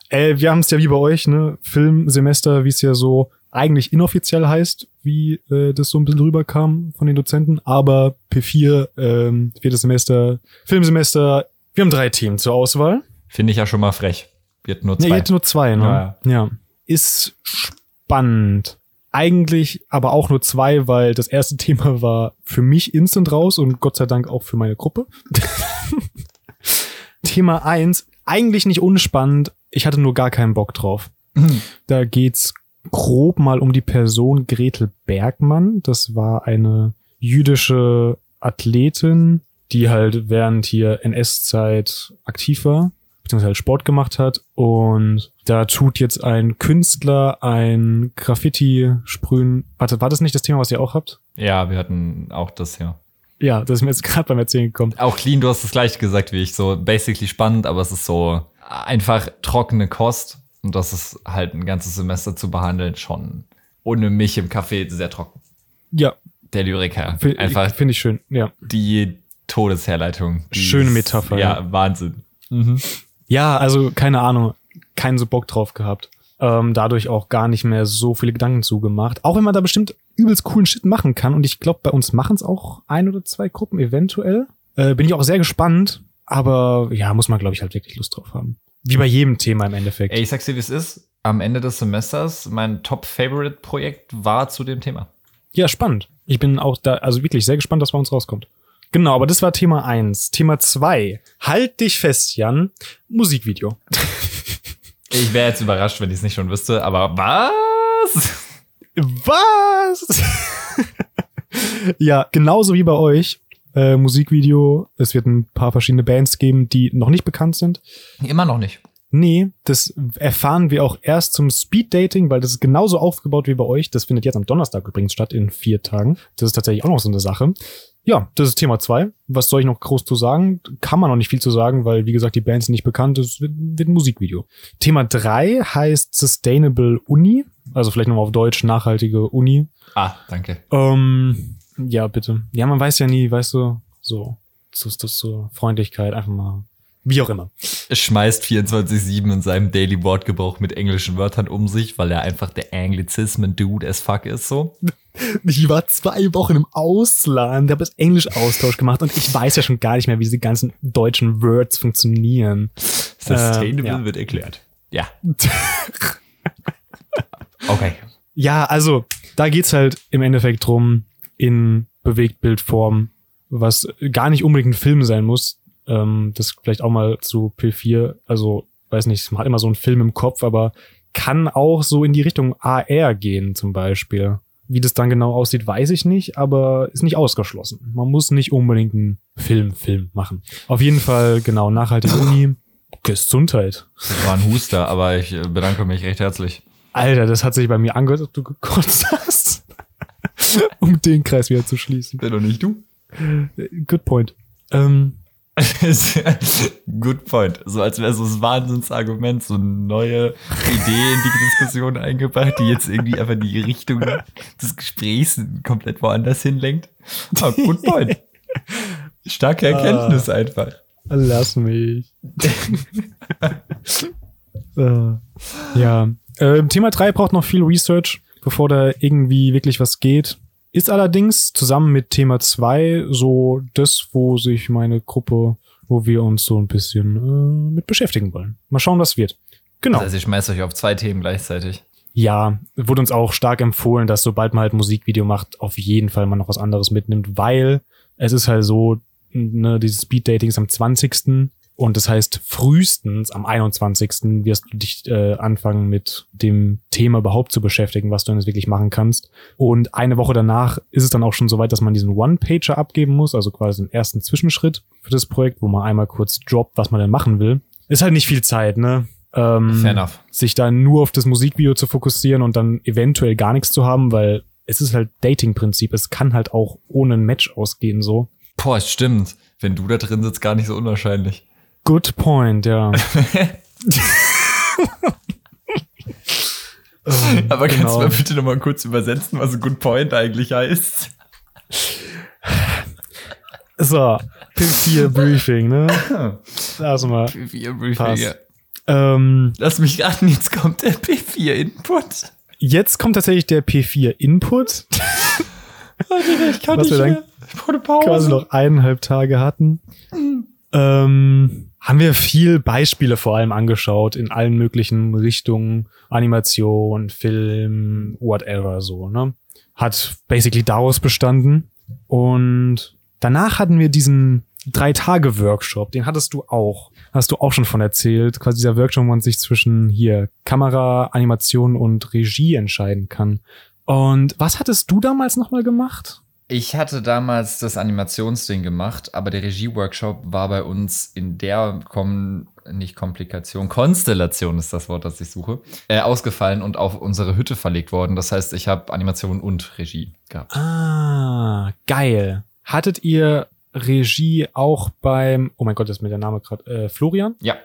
äh, wir haben es ja wie bei euch, ne? Filmsemester, wie es ja so eigentlich inoffiziell heißt, wie äh, das so ein bisschen rüberkam von den Dozenten, aber P4, ähm, viertes Semester, Filmsemester, wir haben drei Themen zur Auswahl. Finde ich ja schon mal frech. Wird nur Ja, zwei. ihr hättet nur zwei, ne? Ja, ja. Ist spannend. Eigentlich aber auch nur zwei, weil das erste *laughs* Thema war für mich instant raus und Gott sei Dank auch für meine Gruppe. *laughs* Thema eins eigentlich nicht unspannend. Ich hatte nur gar keinen Bock drauf. Da geht's grob mal um die Person Gretel Bergmann. Das war eine jüdische Athletin, die halt während hier NS-Zeit aktiv war, beziehungsweise halt Sport gemacht hat. Und da tut jetzt ein Künstler ein Graffiti sprühen. Warte, war das nicht das Thema, was ihr auch habt? ja, wir hatten auch das ja. Ja, das ist mir jetzt *laughs* gerade beim Erzählen gekommen. Auch clean, du hast das gleiche gesagt wie ich. So basically spannend, aber es ist so einfach trockene Kost. Und das ist halt ein ganzes Semester zu behandeln, schon ohne mich im Café sehr trocken. Ja, Der Lyriker. Einfach finde ich schön. Ja. die Todesherleitung. Die Schöne ist- Metapher, Ja, ja. Wahnsinn. Mhm. Ja, also keine Ahnung, keinen so Bock drauf gehabt. Ähm, dadurch auch gar nicht mehr so viele Gedanken zugemacht. Auch wenn man da bestimmt übelst coolen Shit machen kann. Und ich glaube, bei uns machen es auch ein oder zwei Gruppen eventuell. Äh, bin ich auch sehr gespannt. Aber ja, muss man, glaube ich, halt wirklich Lust drauf haben. Wie bei jedem Thema im Endeffekt. Ey, ich sag's dir, wie es ist. Am Ende des Semesters, mein Top-Favorite-Projekt war zu dem Thema. Ja, spannend. Ich bin auch da, also wirklich sehr gespannt, was bei uns rauskommt. Genau, aber das war Thema eins. Thema zwei. Halt dich fest, Jan. Musikvideo. *laughs* Ich wäre jetzt überrascht, wenn ich es nicht schon wüsste, aber was? Was? *laughs* ja, genauso wie bei euch. Äh, Musikvideo. Es wird ein paar verschiedene Bands geben, die noch nicht bekannt sind. Immer noch nicht. Nee, das erfahren wir auch erst zum Speeddating, weil das ist genauso aufgebaut wie bei euch. Das findet jetzt am Donnerstag übrigens statt, in vier Tagen. Das ist tatsächlich auch noch so eine Sache. Ja, das ist Thema zwei. Was soll ich noch groß zu sagen? Kann man noch nicht viel zu sagen, weil, wie gesagt, die Bands sind nicht bekannt. Es wird, wird ein Musikvideo. Thema drei heißt Sustainable Uni. Also vielleicht nochmal auf Deutsch nachhaltige Uni. Ah, danke. Ähm, ja, bitte. Ja, man weiß ja nie, weißt du, so, so ist das so Freundlichkeit, einfach mal, wie auch immer. Es schmeißt 24-7 in seinem Daily Wortgebrauch mit englischen Wörtern um sich, weil er einfach der Anglizismen-Dude as fuck ist, so. *laughs* Ich war zwei Wochen im Ausland, habe das Englisch-Austausch gemacht und ich weiß ja schon gar nicht mehr, wie diese ganzen deutschen Words funktionieren. Sustainable Ähm, ja. wird erklärt. Ja. *laughs* Okay. Ja, also, da geht's halt im Endeffekt drum, in Bewegtbildform, was gar nicht unbedingt ein Film sein muss. Ähm, das vielleicht auch mal zu P4, also, weiß nicht, man hat immer so einen Film im Kopf, aber kann auch so in die Richtung AR gehen, zum Beispiel. Wie das dann genau aussieht, weiß ich nicht, aber ist nicht ausgeschlossen. Man muss nicht unbedingt einen Film, Film machen. Auf jeden Fall, genau, nachhaltige Uni, Gesundheit. Das war ein Huster, aber ich bedanke mich recht herzlich. Alter, das hat sich bei mir angehört, ob du gekotzt hast. *laughs* um den Kreis wieder zu schließen. Wäre doch nicht du. Good point. Ähm, *laughs* Good point. So als wäre so das Wahnsinnsargument, so eine neue Idee in die Diskussion eingebracht, die jetzt irgendwie einfach die Richtung des Gesprächs komplett woanders hinlenkt. Aber good point. Starke Erkenntnis einfach. lass mich. äh, *laughs* ja. Ähm, Thema 3 braucht noch viel Research, bevor da irgendwie wirklich was geht. Ist allerdings zusammen mit Thema 2 so das, wo sich meine Gruppe, wo wir uns so ein bisschen äh, mit beschäftigen wollen. Mal schauen, was wird. Genau. Also ihr schmeißt euch auf zwei Themen gleichzeitig. Ja, wurde uns auch stark empfohlen, dass sobald man halt Musikvideo macht, auf jeden Fall man noch was anderes mitnimmt, weil es ist halt so, ne, dieses Speed Dating ist am 20. Und das heißt, frühestens am 21. wirst du dich äh, anfangen mit dem Thema überhaupt zu beschäftigen, was du denn jetzt wirklich machen kannst. Und eine Woche danach ist es dann auch schon soweit, dass man diesen One-Pager abgeben muss, also quasi den ersten Zwischenschritt für das Projekt, wo man einmal kurz droppt, was man denn machen will. Ist halt nicht viel Zeit, ne? Ähm, Fair enough. sich da nur auf das Musikvideo zu fokussieren und dann eventuell gar nichts zu haben, weil es ist halt Dating-Prinzip. Es kann halt auch ohne ein Match ausgehen, so. Boah, stimmt. Wenn du da drin sitzt, gar nicht so unwahrscheinlich. Good point, ja. Ähm, *laughs* Aber kannst genau. du mal bitte noch mal kurz übersetzen, was Good Point eigentlich heißt? So, P4 Briefing, ne? Lass mal. P4 Pass. Briefing. Ähm, Lass mich raten, jetzt kommt der P4 Input. jetzt kommt tatsächlich der P4 Input, Ich kann Was wir dann Ich brauche Pause. quasi noch eineinhalb Tage hatten. Ähm, haben wir viel Beispiele vor allem angeschaut in allen möglichen Richtungen, Animation, Film, whatever so, ne? Hat basically daraus bestanden. Und danach hatten wir diesen Drei-Tage-Workshop, den hattest du auch. Hast du auch schon von erzählt. Quasi dieser Workshop, wo man sich zwischen hier Kamera, Animation und Regie entscheiden kann. Und was hattest du damals nochmal gemacht? Ich hatte damals das Animationsding gemacht, aber der Regie-Workshop war bei uns in der Kom nicht Komplikation, Konstellation ist das Wort, das ich suche, äh, ausgefallen und auf unsere Hütte verlegt worden. Das heißt, ich habe Animation und Regie gehabt. Ah, geil. Hattet ihr Regie auch beim, oh mein Gott, das ist mir der Name gerade, äh, Florian? Ja.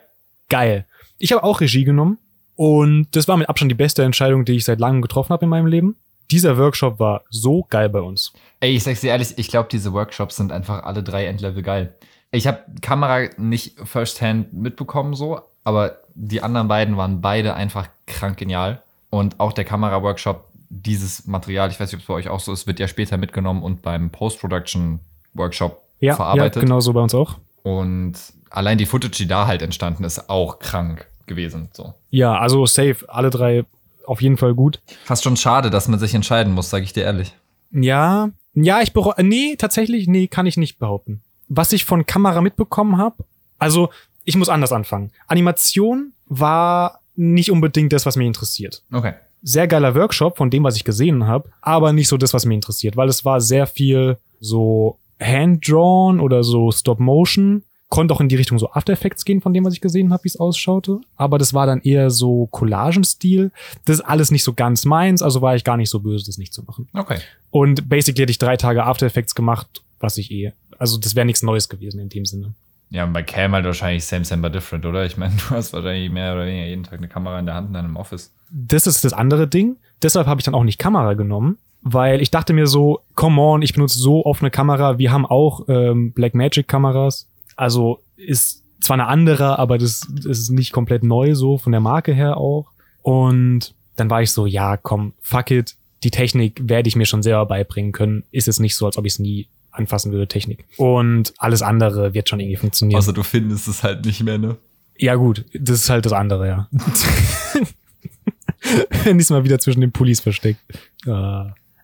Geil. Ich habe auch Regie genommen und das war mit Abstand die beste Entscheidung, die ich seit langem getroffen habe in meinem Leben. Dieser Workshop war so geil bei uns. Ey, ich sag's dir ehrlich, ich glaube, diese Workshops sind einfach alle drei Endlevel geil. Ich habe Kamera nicht firsthand mitbekommen so, aber die anderen beiden waren beide einfach krank genial. Und auch der Kamera-Workshop, dieses Material, ich weiß nicht, ob es bei euch auch so ist, wird ja später mitgenommen und beim Post-Production-Workshop Ja, ja verarbeitet. genau so bei uns auch. Und allein die Footage, die da halt entstanden ist, auch krank gewesen. So. Ja, also safe, alle drei auf jeden Fall gut. Fast schon schade, dass man sich entscheiden muss, sage ich dir ehrlich. Ja, ja, ich bereue, nee, tatsächlich, nee, kann ich nicht behaupten. Was ich von Kamera mitbekommen habe, also ich muss anders anfangen. Animation war nicht unbedingt das, was mich interessiert. Okay. Sehr geiler Workshop von dem, was ich gesehen habe, aber nicht so das, was mich interessiert, weil es war sehr viel so hand-drawn oder so Stop-Motion. Konnte auch in die Richtung so After Effects gehen, von dem, was ich gesehen habe, wie es ausschaute. Aber das war dann eher so Collagenstil. Das ist alles nicht so ganz meins, also war ich gar nicht so böse, das nicht zu machen. Okay. Und basically hätte ich drei Tage After Effects gemacht, was ich eh. Also das wäre nichts Neues gewesen in dem Sinne. Ja, und bei Cam halt wahrscheinlich same, same, but different, oder? Ich meine, *laughs* du hast wahrscheinlich mehr oder weniger jeden Tag eine Kamera in der Hand in deinem Office. Das ist das andere Ding. Deshalb habe ich dann auch nicht Kamera genommen, weil ich dachte mir so, come on, ich benutze so oft eine Kamera. Wir haben auch ähm, Blackmagic Kameras. Also ist zwar eine andere, aber das, das ist nicht komplett neu so von der Marke her auch. Und dann war ich so, ja, komm, fuck it. Die Technik werde ich mir schon selber beibringen können. Ist es nicht so, als ob ich es nie anfassen würde, Technik. Und alles andere wird schon irgendwie funktionieren. Außer du findest es halt nicht mehr, ne? Ja, gut, das ist halt das andere, ja. *laughs* Diesmal wieder zwischen den Pullis versteckt. Äh,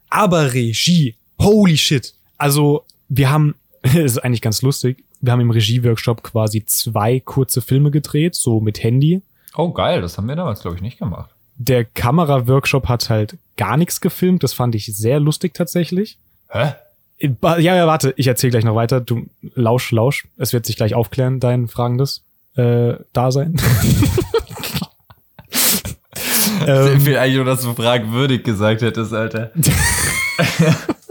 Aber Regie, holy shit. Also, wir haben, *laughs* ist eigentlich ganz lustig, wir haben im Regie-Workshop quasi zwei kurze Filme gedreht, so mit Handy. Oh, geil, das haben wir damals, glaube ich, nicht gemacht. Der Kamera-Workshop hat halt gar nichts gefilmt, das fand ich sehr lustig tatsächlich. Hä? Ja, ja, warte, ich erzähle gleich noch weiter. Du lausch, lausch. Es wird sich gleich aufklären, dein fragendes äh, Dasein. *laughs* Ähm, Ich will eigentlich nur, dass du fragwürdig gesagt hättest, Alter. *laughs*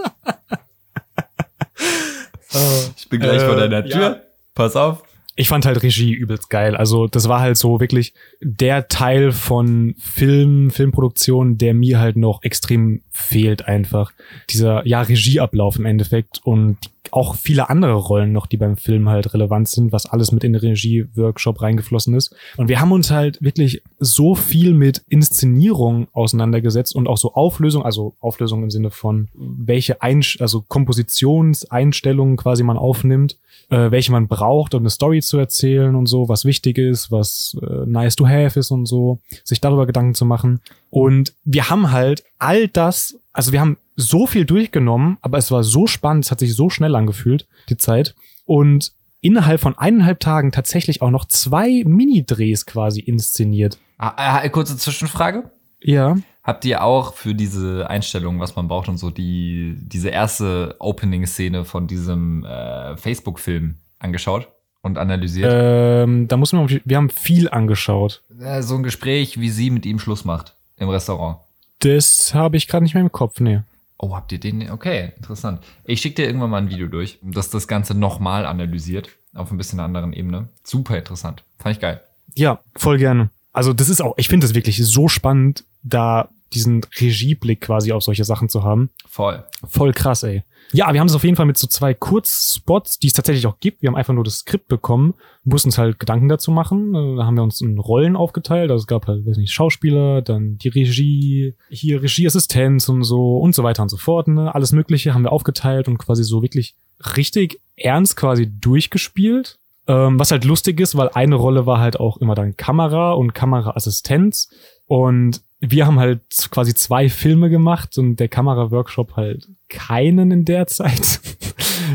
Ich bin gleich Äh, vor deiner Tür. ja. Pass auf. ich fand halt Regie übelst geil. Also das war halt so wirklich der Teil von Film, Filmproduktion, der mir halt noch extrem fehlt einfach. Dieser, ja, Regieablauf im Endeffekt und auch viele andere Rollen noch, die beim Film halt relevant sind, was alles mit in den Regie-Workshop reingeflossen ist. Und wir haben uns halt wirklich so viel mit Inszenierung auseinandergesetzt und auch so Auflösung, also Auflösung im Sinne von welche Einsch also Kompositionseinstellungen quasi man aufnimmt, äh, welche man braucht, um eine Story zu erzählen und so, was wichtig ist, was äh, nice to have ist und so, sich darüber Gedanken zu machen. Und wir haben halt all das, also wir haben so viel durchgenommen, aber es war so spannend, es hat sich so schnell angefühlt, die Zeit. Und innerhalb von eineinhalb Tagen tatsächlich auch noch zwei Mini-Drehs quasi inszeniert. Ah, äh, kurze Zwischenfrage. Ja. Habt ihr auch für diese Einstellung, was man braucht und so, die, diese erste Opening-Szene von diesem äh, Facebook-Film angeschaut und analysiert? Ähm, da muss man, wir haben viel angeschaut. Äh, so ein Gespräch, wie sie mit ihm Schluss macht im Restaurant. Das habe ich gerade nicht mehr im Kopf, nee. Oh, habt ihr den? Okay, interessant. Ich schicke dir irgendwann mal ein Video durch, das das Ganze nochmal analysiert. Auf ein bisschen anderen Ebene. Super interessant. Fand ich geil. Ja, voll gerne. Also das ist auch, ich finde es wirklich so spannend, da diesen Regieblick quasi auf solche Sachen zu haben. Voll. Voll krass, ey. Ja, wir haben es auf jeden Fall mit so zwei Kurzspots, die es tatsächlich auch gibt. Wir haben einfach nur das Skript bekommen, mussten uns halt Gedanken dazu machen. Äh, Da haben wir uns in Rollen aufgeteilt. Also es gab halt, weiß nicht, Schauspieler, dann die Regie, hier Regieassistenz und so und so weiter und so fort. Ne? Alles Mögliche haben wir aufgeteilt und quasi so wirklich richtig ernst quasi durchgespielt. Ähm, was halt lustig ist, weil eine Rolle war halt auch immer dann Kamera und Kameraassistenz. Und wir haben halt quasi zwei Filme gemacht und der Kameraworkshop halt keinen in der Zeit. *laughs*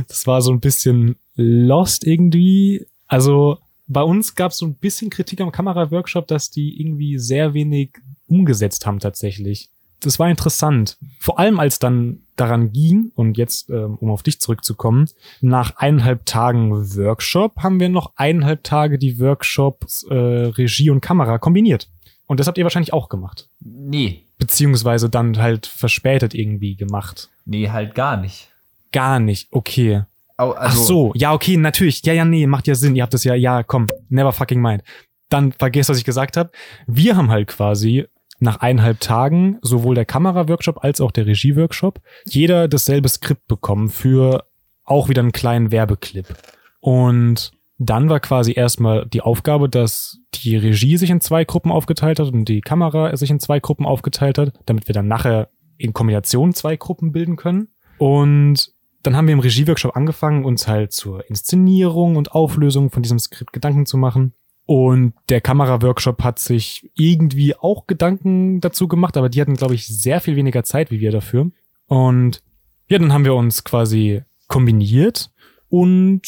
Das war so ein bisschen lost irgendwie. Also bei uns gab es so ein bisschen Kritik am Kameraworkshop, dass die irgendwie sehr wenig umgesetzt haben tatsächlich. Das war interessant. Vor allem als dann daran ging, und jetzt, ähm, um auf dich zurückzukommen, nach eineinhalb Tagen Workshop haben wir noch eineinhalb Tage die Workshops äh, Regie und Kamera kombiniert. Und das habt ihr wahrscheinlich auch gemacht. Nee. Beziehungsweise dann halt verspätet irgendwie gemacht. Nee, halt gar nicht. Gar nicht, okay. Au- Ach so, ja, okay, natürlich. Ja, ja, nee, macht ja Sinn. Ihr habt das ja, ja, komm, never fucking mind. Dann vergesst, was ich gesagt habe. Wir haben halt quasi nach eineinhalb Tagen sowohl der Kameraworkshop als auch der Regieworkshop jeder dasselbe Skript bekommen für auch wieder einen kleinen Werbeclip. Und dann war quasi erstmal die Aufgabe, dass die Regie sich in zwei Gruppen aufgeteilt hat und die Kamera sich in zwei Gruppen aufgeteilt hat, damit wir dann nachher in Kombination zwei Gruppen bilden können. Und dann haben wir im Regieworkshop angefangen, uns halt zur Inszenierung und Auflösung von diesem Skript Gedanken zu machen. Und der Kameraworkshop hat sich irgendwie auch Gedanken dazu gemacht, aber die hatten, glaube ich, sehr viel weniger Zeit wie wir dafür. Und ja, dann haben wir uns quasi kombiniert und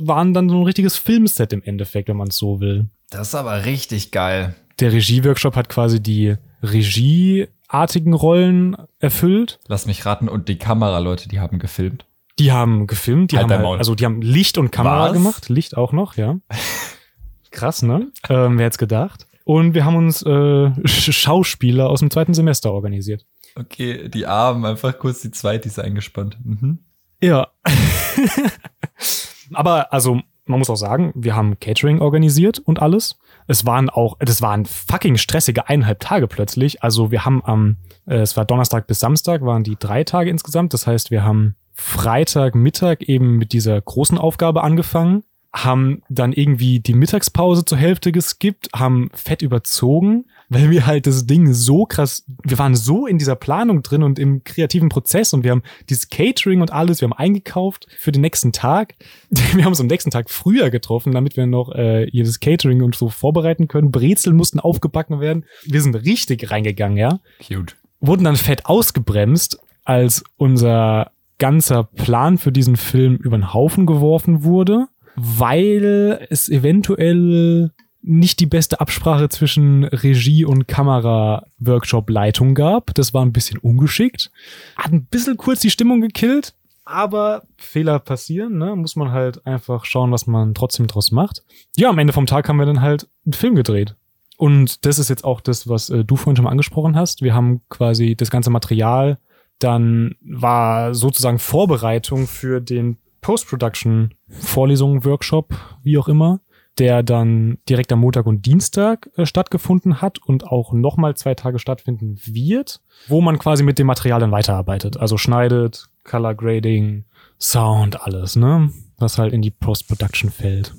waren dann so ein richtiges Filmset im Endeffekt, wenn man es so will. Das ist aber richtig geil. Der Regieworkshop hat quasi die regieartigen Rollen erfüllt. Lass mich raten. Und die Kameraleute, die haben gefilmt. Die haben gefilmt, die Halt haben halt, also die haben Licht und Kamera Was? gemacht, Licht auch noch, ja. *laughs* Krass, ne? ähm, wer hätte gedacht? Und wir haben uns äh, Sch- Schauspieler aus dem zweiten Semester organisiert. Okay, die Armen, einfach kurz die Zweitis eingespannt. Mhm. Ja. *laughs* Aber also man muss auch sagen, wir haben Catering organisiert und alles. Es waren auch, das waren fucking stressige eineinhalb Tage plötzlich. Also wir haben am, äh, es war Donnerstag bis Samstag, waren die drei Tage insgesamt. Das heißt, wir haben Freitag Mittag eben mit dieser großen Aufgabe angefangen, haben dann irgendwie die Mittagspause zur Hälfte geskippt, haben fett überzogen, weil wir halt das Ding so krass, wir waren so in dieser Planung drin und im kreativen Prozess und wir haben dieses Catering und alles, wir haben eingekauft für den nächsten Tag. *laughs* Wir haben uns am nächsten Tag früher getroffen, damit wir noch äh, jedes Catering und so vorbereiten können. Brezel mussten aufgebacken werden. Wir sind richtig reingegangen, ja Cute. wurden dann fett ausgebremst, als unser ganzer Plan für diesen Film über den Haufen geworfen wurde, weil es eventuell nicht die beste Absprache zwischen Regie und Kamera-Workshop-Leitung gab. Das war ein bisschen ungeschickt. Hat ein bisschen kurz die Stimmung gekillt, aber Fehler passieren, ne? Muss man halt einfach schauen, was man trotzdem draus macht. Ja, am Ende vom Tag haben wir dann halt einen Film gedreht. Und das ist jetzt auch das, was äh, du vorhin schon mal angesprochen hast. Wir haben quasi das ganze Material, dann war sozusagen Vorbereitung für den Post-Production-Vorlesungen, Workshop, wie auch immer, der dann direkt am Montag und Dienstag äh, stattgefunden hat und auch nochmal zwei Tage stattfinden wird, wo man quasi mit dem Material dann weiterarbeitet. Also schneidet, Color Grading, Sound, alles, ne? Was halt in die Post-Production fällt.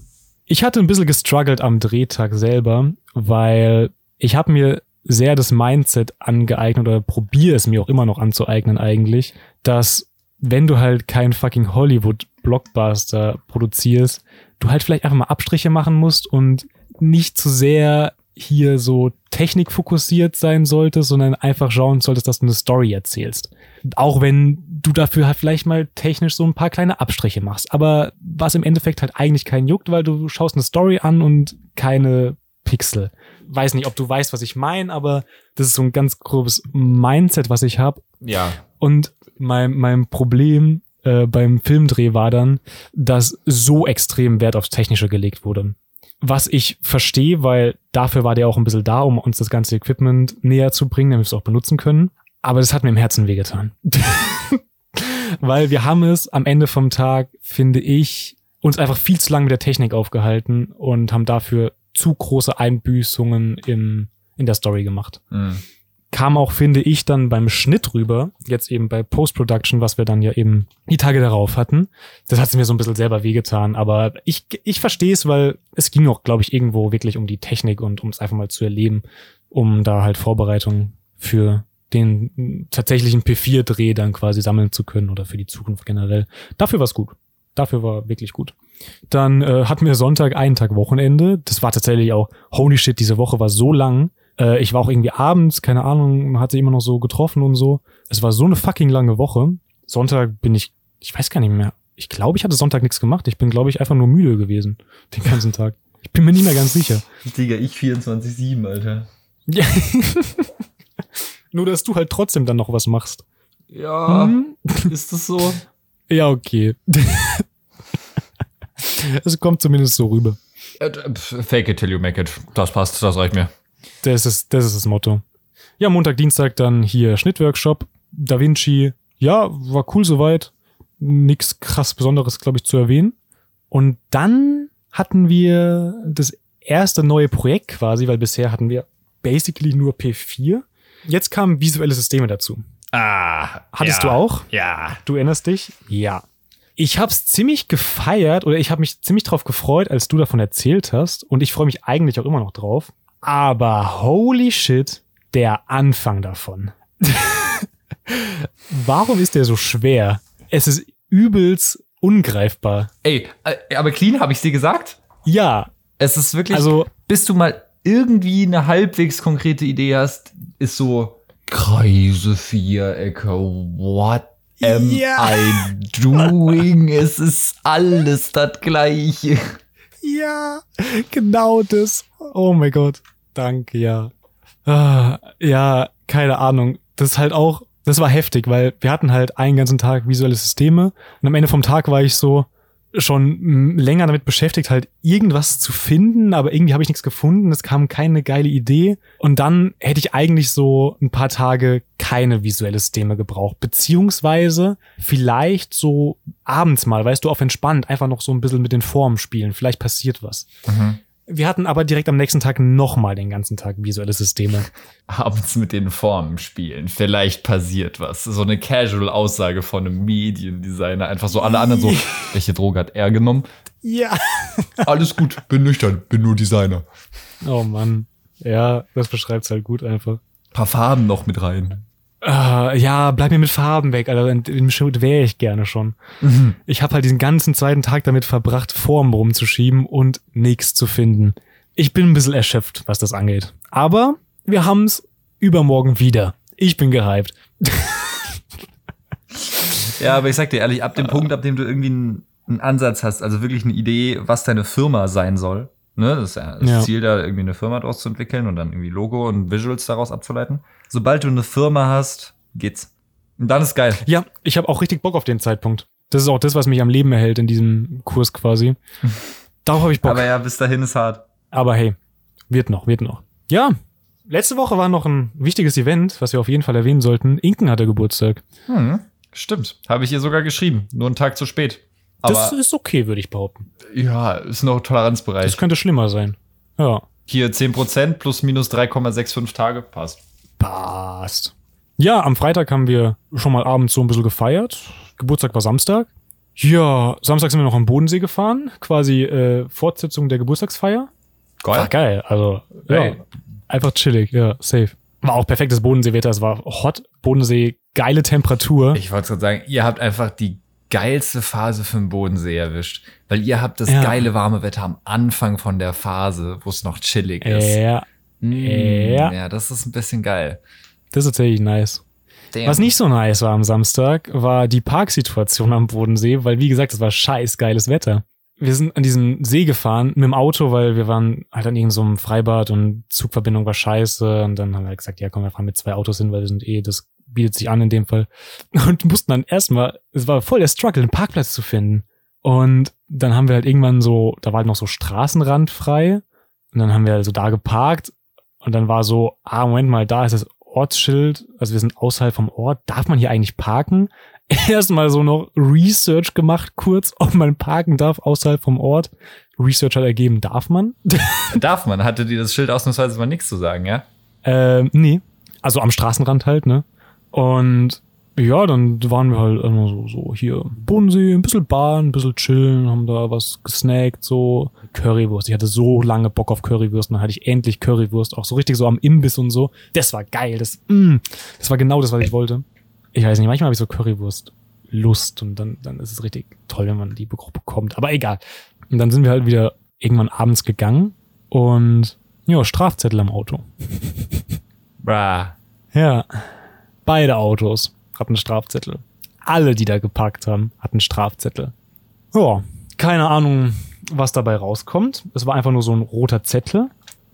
Ich hatte ein bisschen gestruggelt am Drehtag selber, weil ich habe mir sehr das Mindset angeeignet oder probiere es mir auch immer noch anzueignen eigentlich, dass wenn du halt kein fucking Hollywood-Blockbuster produzierst, du halt vielleicht einfach mal Abstriche machen musst und nicht zu sehr hier so technikfokussiert sein solltest, sondern einfach schauen solltest, dass du eine Story erzählst. Auch wenn du dafür halt vielleicht mal technisch so ein paar kleine Abstriche machst. Aber was im Endeffekt halt eigentlich keinen juckt, weil du schaust eine Story an und keine Pixel. Weiß nicht, ob du weißt, was ich meine, aber das ist so ein ganz grobes Mindset, was ich habe. Ja. Und mein, mein Problem äh, beim Filmdreh war dann, dass so extrem Wert aufs Technische gelegt wurde. Was ich verstehe, weil dafür war der auch ein bisschen da, um uns das ganze Equipment näher zu bringen, damit wir es auch benutzen können. Aber das hat mir im Herzen wehgetan. *laughs* weil wir haben es am Ende vom Tag, finde ich, uns einfach viel zu lange mit der Technik aufgehalten und haben dafür zu große Einbüßungen im, in der Story gemacht. Mhm. Kam auch, finde ich, dann beim Schnitt rüber, jetzt eben bei Post-Production, was wir dann ja eben die Tage darauf hatten. Das hat mir so ein bisschen selber wehgetan, aber ich, ich verstehe es, weil es ging auch, glaube ich, irgendwo wirklich um die Technik und um es einfach mal zu erleben, um da halt Vorbereitungen für den tatsächlichen P4-Dreh dann quasi sammeln zu können oder für die Zukunft generell. Dafür war es gut. Dafür war wirklich gut. Dann äh, hatten wir Sonntag einen Tag Wochenende. Das war tatsächlich auch, holy shit, diese Woche war so lang. Äh, ich war auch irgendwie abends, keine Ahnung, hat sich immer noch so getroffen und so. Es war so eine fucking lange Woche. Sonntag bin ich, ich weiß gar nicht mehr. Ich glaube, ich hatte Sonntag nichts gemacht. Ich bin, glaube ich, einfach nur müde gewesen. *laughs* Den ganzen Tag. Ich bin mir nicht mehr ganz sicher. Digga, ich 24-7, Alter. Ja. *laughs* nur, dass du halt trotzdem dann noch was machst. Ja, Hm? ist das so? *laughs* Ja, okay. Es kommt zumindest so rüber. Äh, Fake it till you make it. Das passt, das reicht mir. Das ist, das ist das Motto. Ja, Montag, Dienstag dann hier Schnittworkshop, Da Vinci. Ja, war cool soweit. Nix krass Besonderes, glaube ich, zu erwähnen. Und dann hatten wir das erste neue Projekt quasi, weil bisher hatten wir basically nur P4. Jetzt kamen visuelle Systeme dazu. Ah. Hattest ja. du auch? Ja. Du erinnerst dich? Ja. Ich hab's ziemlich gefeiert oder ich habe mich ziemlich drauf gefreut, als du davon erzählt hast. Und ich freue mich eigentlich auch immer noch drauf. Aber holy shit, der Anfang davon. *laughs* Warum ist der so schwer? Es ist übelst ungreifbar. Ey, äh, aber clean, habe ich dir gesagt? Ja, Es ist wirklich, also bis du mal irgendwie eine halbwegs konkrete Idee hast, ist so Kreise, Vierecke, what am Ja. I doing? *laughs* es ist alles das Gleiche. Ja, genau das. Oh mein Gott. Danke, ja. Ah, ja, keine Ahnung. Das ist halt auch, das war heftig, weil wir hatten halt einen ganzen Tag visuelle Systeme und am Ende vom Tag war ich so schon mm, länger damit beschäftigt, halt irgendwas zu finden, aber irgendwie habe ich nichts gefunden. Es kam keine geile Idee. Und dann hätte ich eigentlich so ein paar Tage keine visuelle Systeme gebraucht. Beziehungsweise vielleicht so abends mal, weißt du, auf entspannt, einfach noch so ein bisschen mit den Formen spielen. Vielleicht passiert was. Wir hatten aber direkt am nächsten Tag nochmal den ganzen Tag visuelle Systeme. *laughs* Abends mit den Formen spielen. Vielleicht passiert was. So eine Casual-Aussage von einem Mediendesigner. Einfach so alle anderen so, *laughs* welche Droge hat er genommen? Ja. *laughs* Alles gut, bin nüchtern, bin nur Designer. Oh Mann. Ja, das beschreibt's halt gut einfach. Paar Farben noch mit rein. Ah, ja, bleib mir mit Farben weg, Alter. In dem Schritt wäre ich gerne schon. Ich habe halt diesen ganzen zweiten Tag damit verbracht, Formen rumzuschieben und nichts zu finden. Ich bin ein bisschen erschöpft, was das angeht. Aber wir haben's übermorgen wieder. Ich bin gehypt. *laughs* Ja, aber ich sag dir ehrlich, ab dem Punkt, ab dem du irgendwie einen Ansatz hast, also wirklich eine Idee, was deine Firma sein soll, ne, das das Ja. Ziel, da irgendwie eine Firma draus zu entwickeln und dann irgendwie Logo und Visuals daraus abzuleiten. Sobald du eine Firma hast, geht's. Und dann ist geil. Ja, ich habe auch richtig Bock auf den Zeitpunkt. Das ist auch das, was mich am Leben erhält in diesem Kurs quasi. *laughs* Darauf habe ich Bock. Aber ja, bis dahin ist hart. Aber hey, wird noch, wird noch. Ja, letzte Woche war noch ein wichtiges Event, was wir auf jeden Fall erwähnen sollten. Inken hatte Geburtstag. Hm, stimmt. Habe ich ihr sogar geschrieben. Nur einen Tag zu spät. Aber das ist okay, würde ich behaupten. ja, ist noch Toleranzbereich. Das könnte schlimmer sein. Ja, Hier 10% plus minus 3,65 Tage. Passt. passt. Ja, am Freitag haben wir schon mal abends so ein bisschen gefeiert. Geburtstag war Samstag. Ja, Samstag sind wir noch am Bodensee gefahren. Quasi äh, Fortsetzung der Geburtstagsfeier. War geil. Also, ja, einfach chillig. Ja, safe. War auch perfektes Bodenseewetter. Es war hot. Bodensee, geile Temperatur. Ich wollte gerade sagen, ihr habt einfach die geilste Phase für den Bodensee erwischt. Weil ihr habt das Ja. geile warme Wetter am Anfang von der Phase, wo es noch chillig ist. ja, Mm, ja. ja, das ist ein bisschen geil. das ist tatsächlich nice. Damn. Was nicht so nice war am Samstag, war die Parksituation am Bodensee, weil wie gesagt, es war scheiß geiles Wetter. Wir sind an diesem See gefahren mit dem Auto, weil wir waren halt an irgendeinem so Freibad und Zugverbindung war scheiße und dann haben wir halt gesagt, ja komm, wir fahren mit zwei Autos hin, weil wir sind eh, das bietet sich an in dem Fall. *laughs* Und mussten dann erstmal, es war voll der Struggle, einen Parkplatz zu finden. Und dann haben wir halt irgendwann so, da war halt noch so Straßenrand frei und dann haben wir halt so da geparkt und dann war so, ah, Moment mal, da ist das Ortsschild, also wir sind außerhalb vom Ort, darf man hier eigentlich parken? Erstmal so noch Research gemacht, kurz, ob man parken darf außerhalb vom Ort. Research hat ergeben, darf man? *laughs* Darf man? Hatte die das Schild ausnahmsweise mal nichts zu sagen, ja? ähm, nee. Also am Straßenrand halt, ne? Und ja, dann waren wir halt immer so, so hier Bodensee, ein bisschen Bahn, ein bisschen chillen, haben da was gesnackt, so Currywurst. Ich hatte so lange Bock auf Currywurst, und dann hatte ich endlich Currywurst, auch so richtig so am Imbiss und so. Das war geil, das, mm, das war genau das, was ich wollte. Ich weiß nicht, manchmal habe ich so Currywurst Lust und dann, dann ist es richtig toll, wenn man die bek- bekommt. Aber egal. Und dann sind wir halt wieder irgendwann abends gegangen und ja, Strafzettel am Auto. *laughs* Bra. Ja. Beide Autos hatten Strafzettel. Alle, die da geparkt haben, hatten Strafzettel. Ja, keine Ahnung, was dabei rauskommt. Es war einfach nur so ein roter Zettel,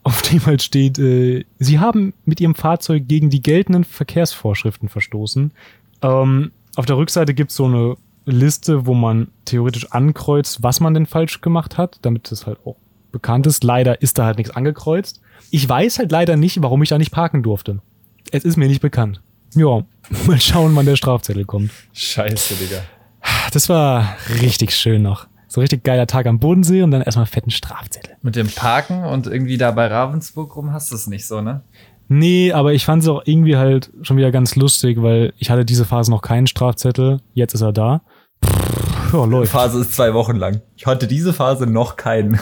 auf dem halt steht, äh, Sie haben mit Ihrem Fahrzeug gegen die geltenden Verkehrsvorschriften verstoßen. Ähm, auf der Rückseite gibt's so eine Liste, wo man theoretisch ankreuzt, was man denn falsch gemacht hat, damit es halt auch bekannt ist. Leider ist da halt nichts angekreuzt. Ich weiß halt leider nicht, warum ich da nicht parken durfte. Es ist mir nicht bekannt. Ja, *laughs* mal schauen, wann der Strafzettel kommt. Scheiße, Digga. Das war richtig schön noch. So richtig geiler Tag am Bodensee und dann erstmal fetten Strafzettel. Mit dem Parken und irgendwie da bei Ravensburg rum hast du es nicht so, ne? Nee, aber ich fand es auch irgendwie halt schon wieder ganz lustig, weil ich hatte diese Phase noch keinen Strafzettel. Jetzt ist er da. Pff, Die läuft. Phase ist zwei Wochen lang. Ich hatte diese Phase noch keinen.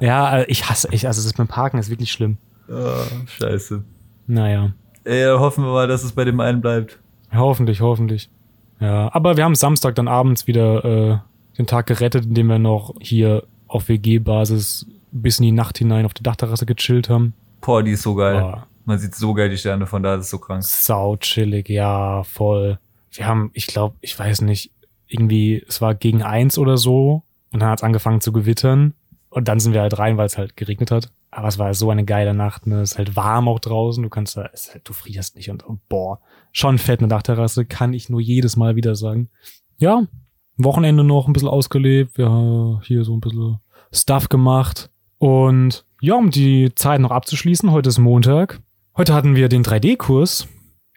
Ja, äh, ich hasse, ich, also das mit dem Parken ist wirklich schlimm. Oh, scheiße. Naja, Ey, hoffen wir mal, dass es bei dem einen bleibt. hoffentlich, hoffentlich. Ja, aber wir haben Samstag dann abends wieder äh, den Tag gerettet, indem wir noch hier auf WG-Basis bis in die Nacht hinein auf der Dachterrasse gechillt haben. Boah, die ist so geil. War Man sieht so geil die Sterne von da, das ist so krank. sau chillig, ja, voll. Wir haben, ich glaube, ich weiß nicht, irgendwie, es war gegen eins oder so und dann hat es angefangen zu gewittern und dann sind wir halt rein, weil es halt geregnet hat. Aber es war so eine geile Nacht, ne? Es ist halt warm auch draußen, du kannst da, halt, du frierst nicht und oh, boah, schon fett eine Dachterrasse, kann ich nur jedes Mal wieder sagen. Ja, Wochenende noch ein bisschen ausgelebt, wir haben hier so ein bisschen Stuff gemacht und ja, um die Zeit noch abzuschließen, heute ist Montag. Heute hatten wir den 3D-Kurs.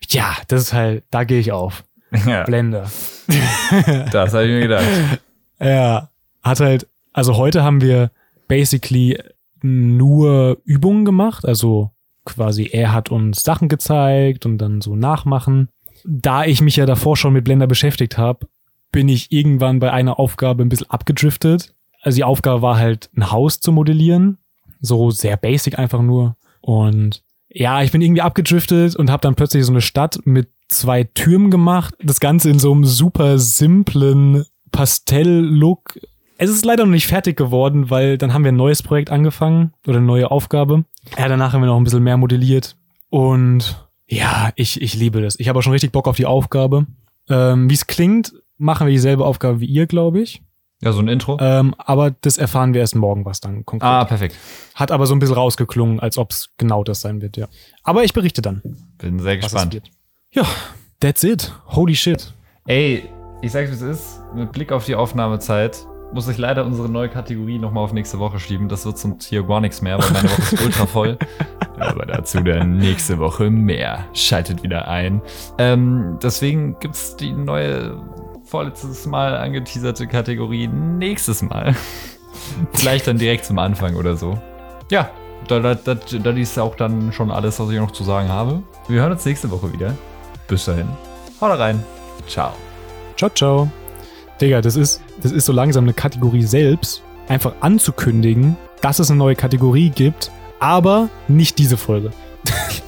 Ja, das ist halt, da gehe ich auf. *laughs* Ja, Blender. *laughs* das habe ich mir gedacht. *laughs* Ja, hat halt, also heute haben wir basically nur Übungen gemacht, also quasi er hat uns Sachen gezeigt und dann so nachmachen. Da ich mich ja davor schon mit Blender beschäftigt habe, bin ich irgendwann bei einer Aufgabe ein bisschen abgedriftet. Also die Aufgabe war halt ein Haus zu modellieren, so sehr basic einfach nur und ja, ich bin irgendwie abgedriftet und habe dann plötzlich so eine Stadt mit zwei Türmen gemacht. Das Ganze in so einem super simplen Pastell-Look. Es ist leider noch nicht fertig geworden, weil dann haben wir ein neues Projekt angefangen oder eine neue Aufgabe. Ja, danach haben wir noch ein bisschen mehr modelliert. Und ja, ich, ich liebe das. Ich habe auch schon richtig Bock auf die Aufgabe. Ähm, Wie es klingt, machen wir dieselbe Aufgabe wie ihr, glaube ich. Ja, so ein Intro. Ähm, aber das erfahren wir erst morgen, was dann konkret. ah, perfekt. Hat aber so ein bisschen rausgeklungen, als ob es genau das sein wird, ja. Aber ich berichte dann, Bin sehr gespannt. Ja, that's it. Holy shit. Ey, ich sag's wie es ist. Mit Blick auf die Aufnahmezeit muss ich leider unsere neue Kategorie nochmal auf nächste Woche schieben. Das wird zum Tier gar nichts mehr, weil meine Woche ist ultra *laughs* voll. Aber dazu dann nächste Woche mehr. Schaltet wieder ein. Ähm, deswegen gibt es die neue, vorletztes Mal angeteaserte Kategorie nächstes Mal. Vielleicht dann direkt zum Anfang oder so. Ja, da, da, da, das ist auch dann schon alles, was ich noch zu sagen habe. Wir hören uns nächste Woche wieder. Bis dahin. Haut rein. Ciao. Ciao, ciao. Digga, das ist, das ist so langsam eine Kategorie selbst, einfach anzukündigen, dass es eine neue Kategorie gibt, aber nicht diese Folge. *laughs*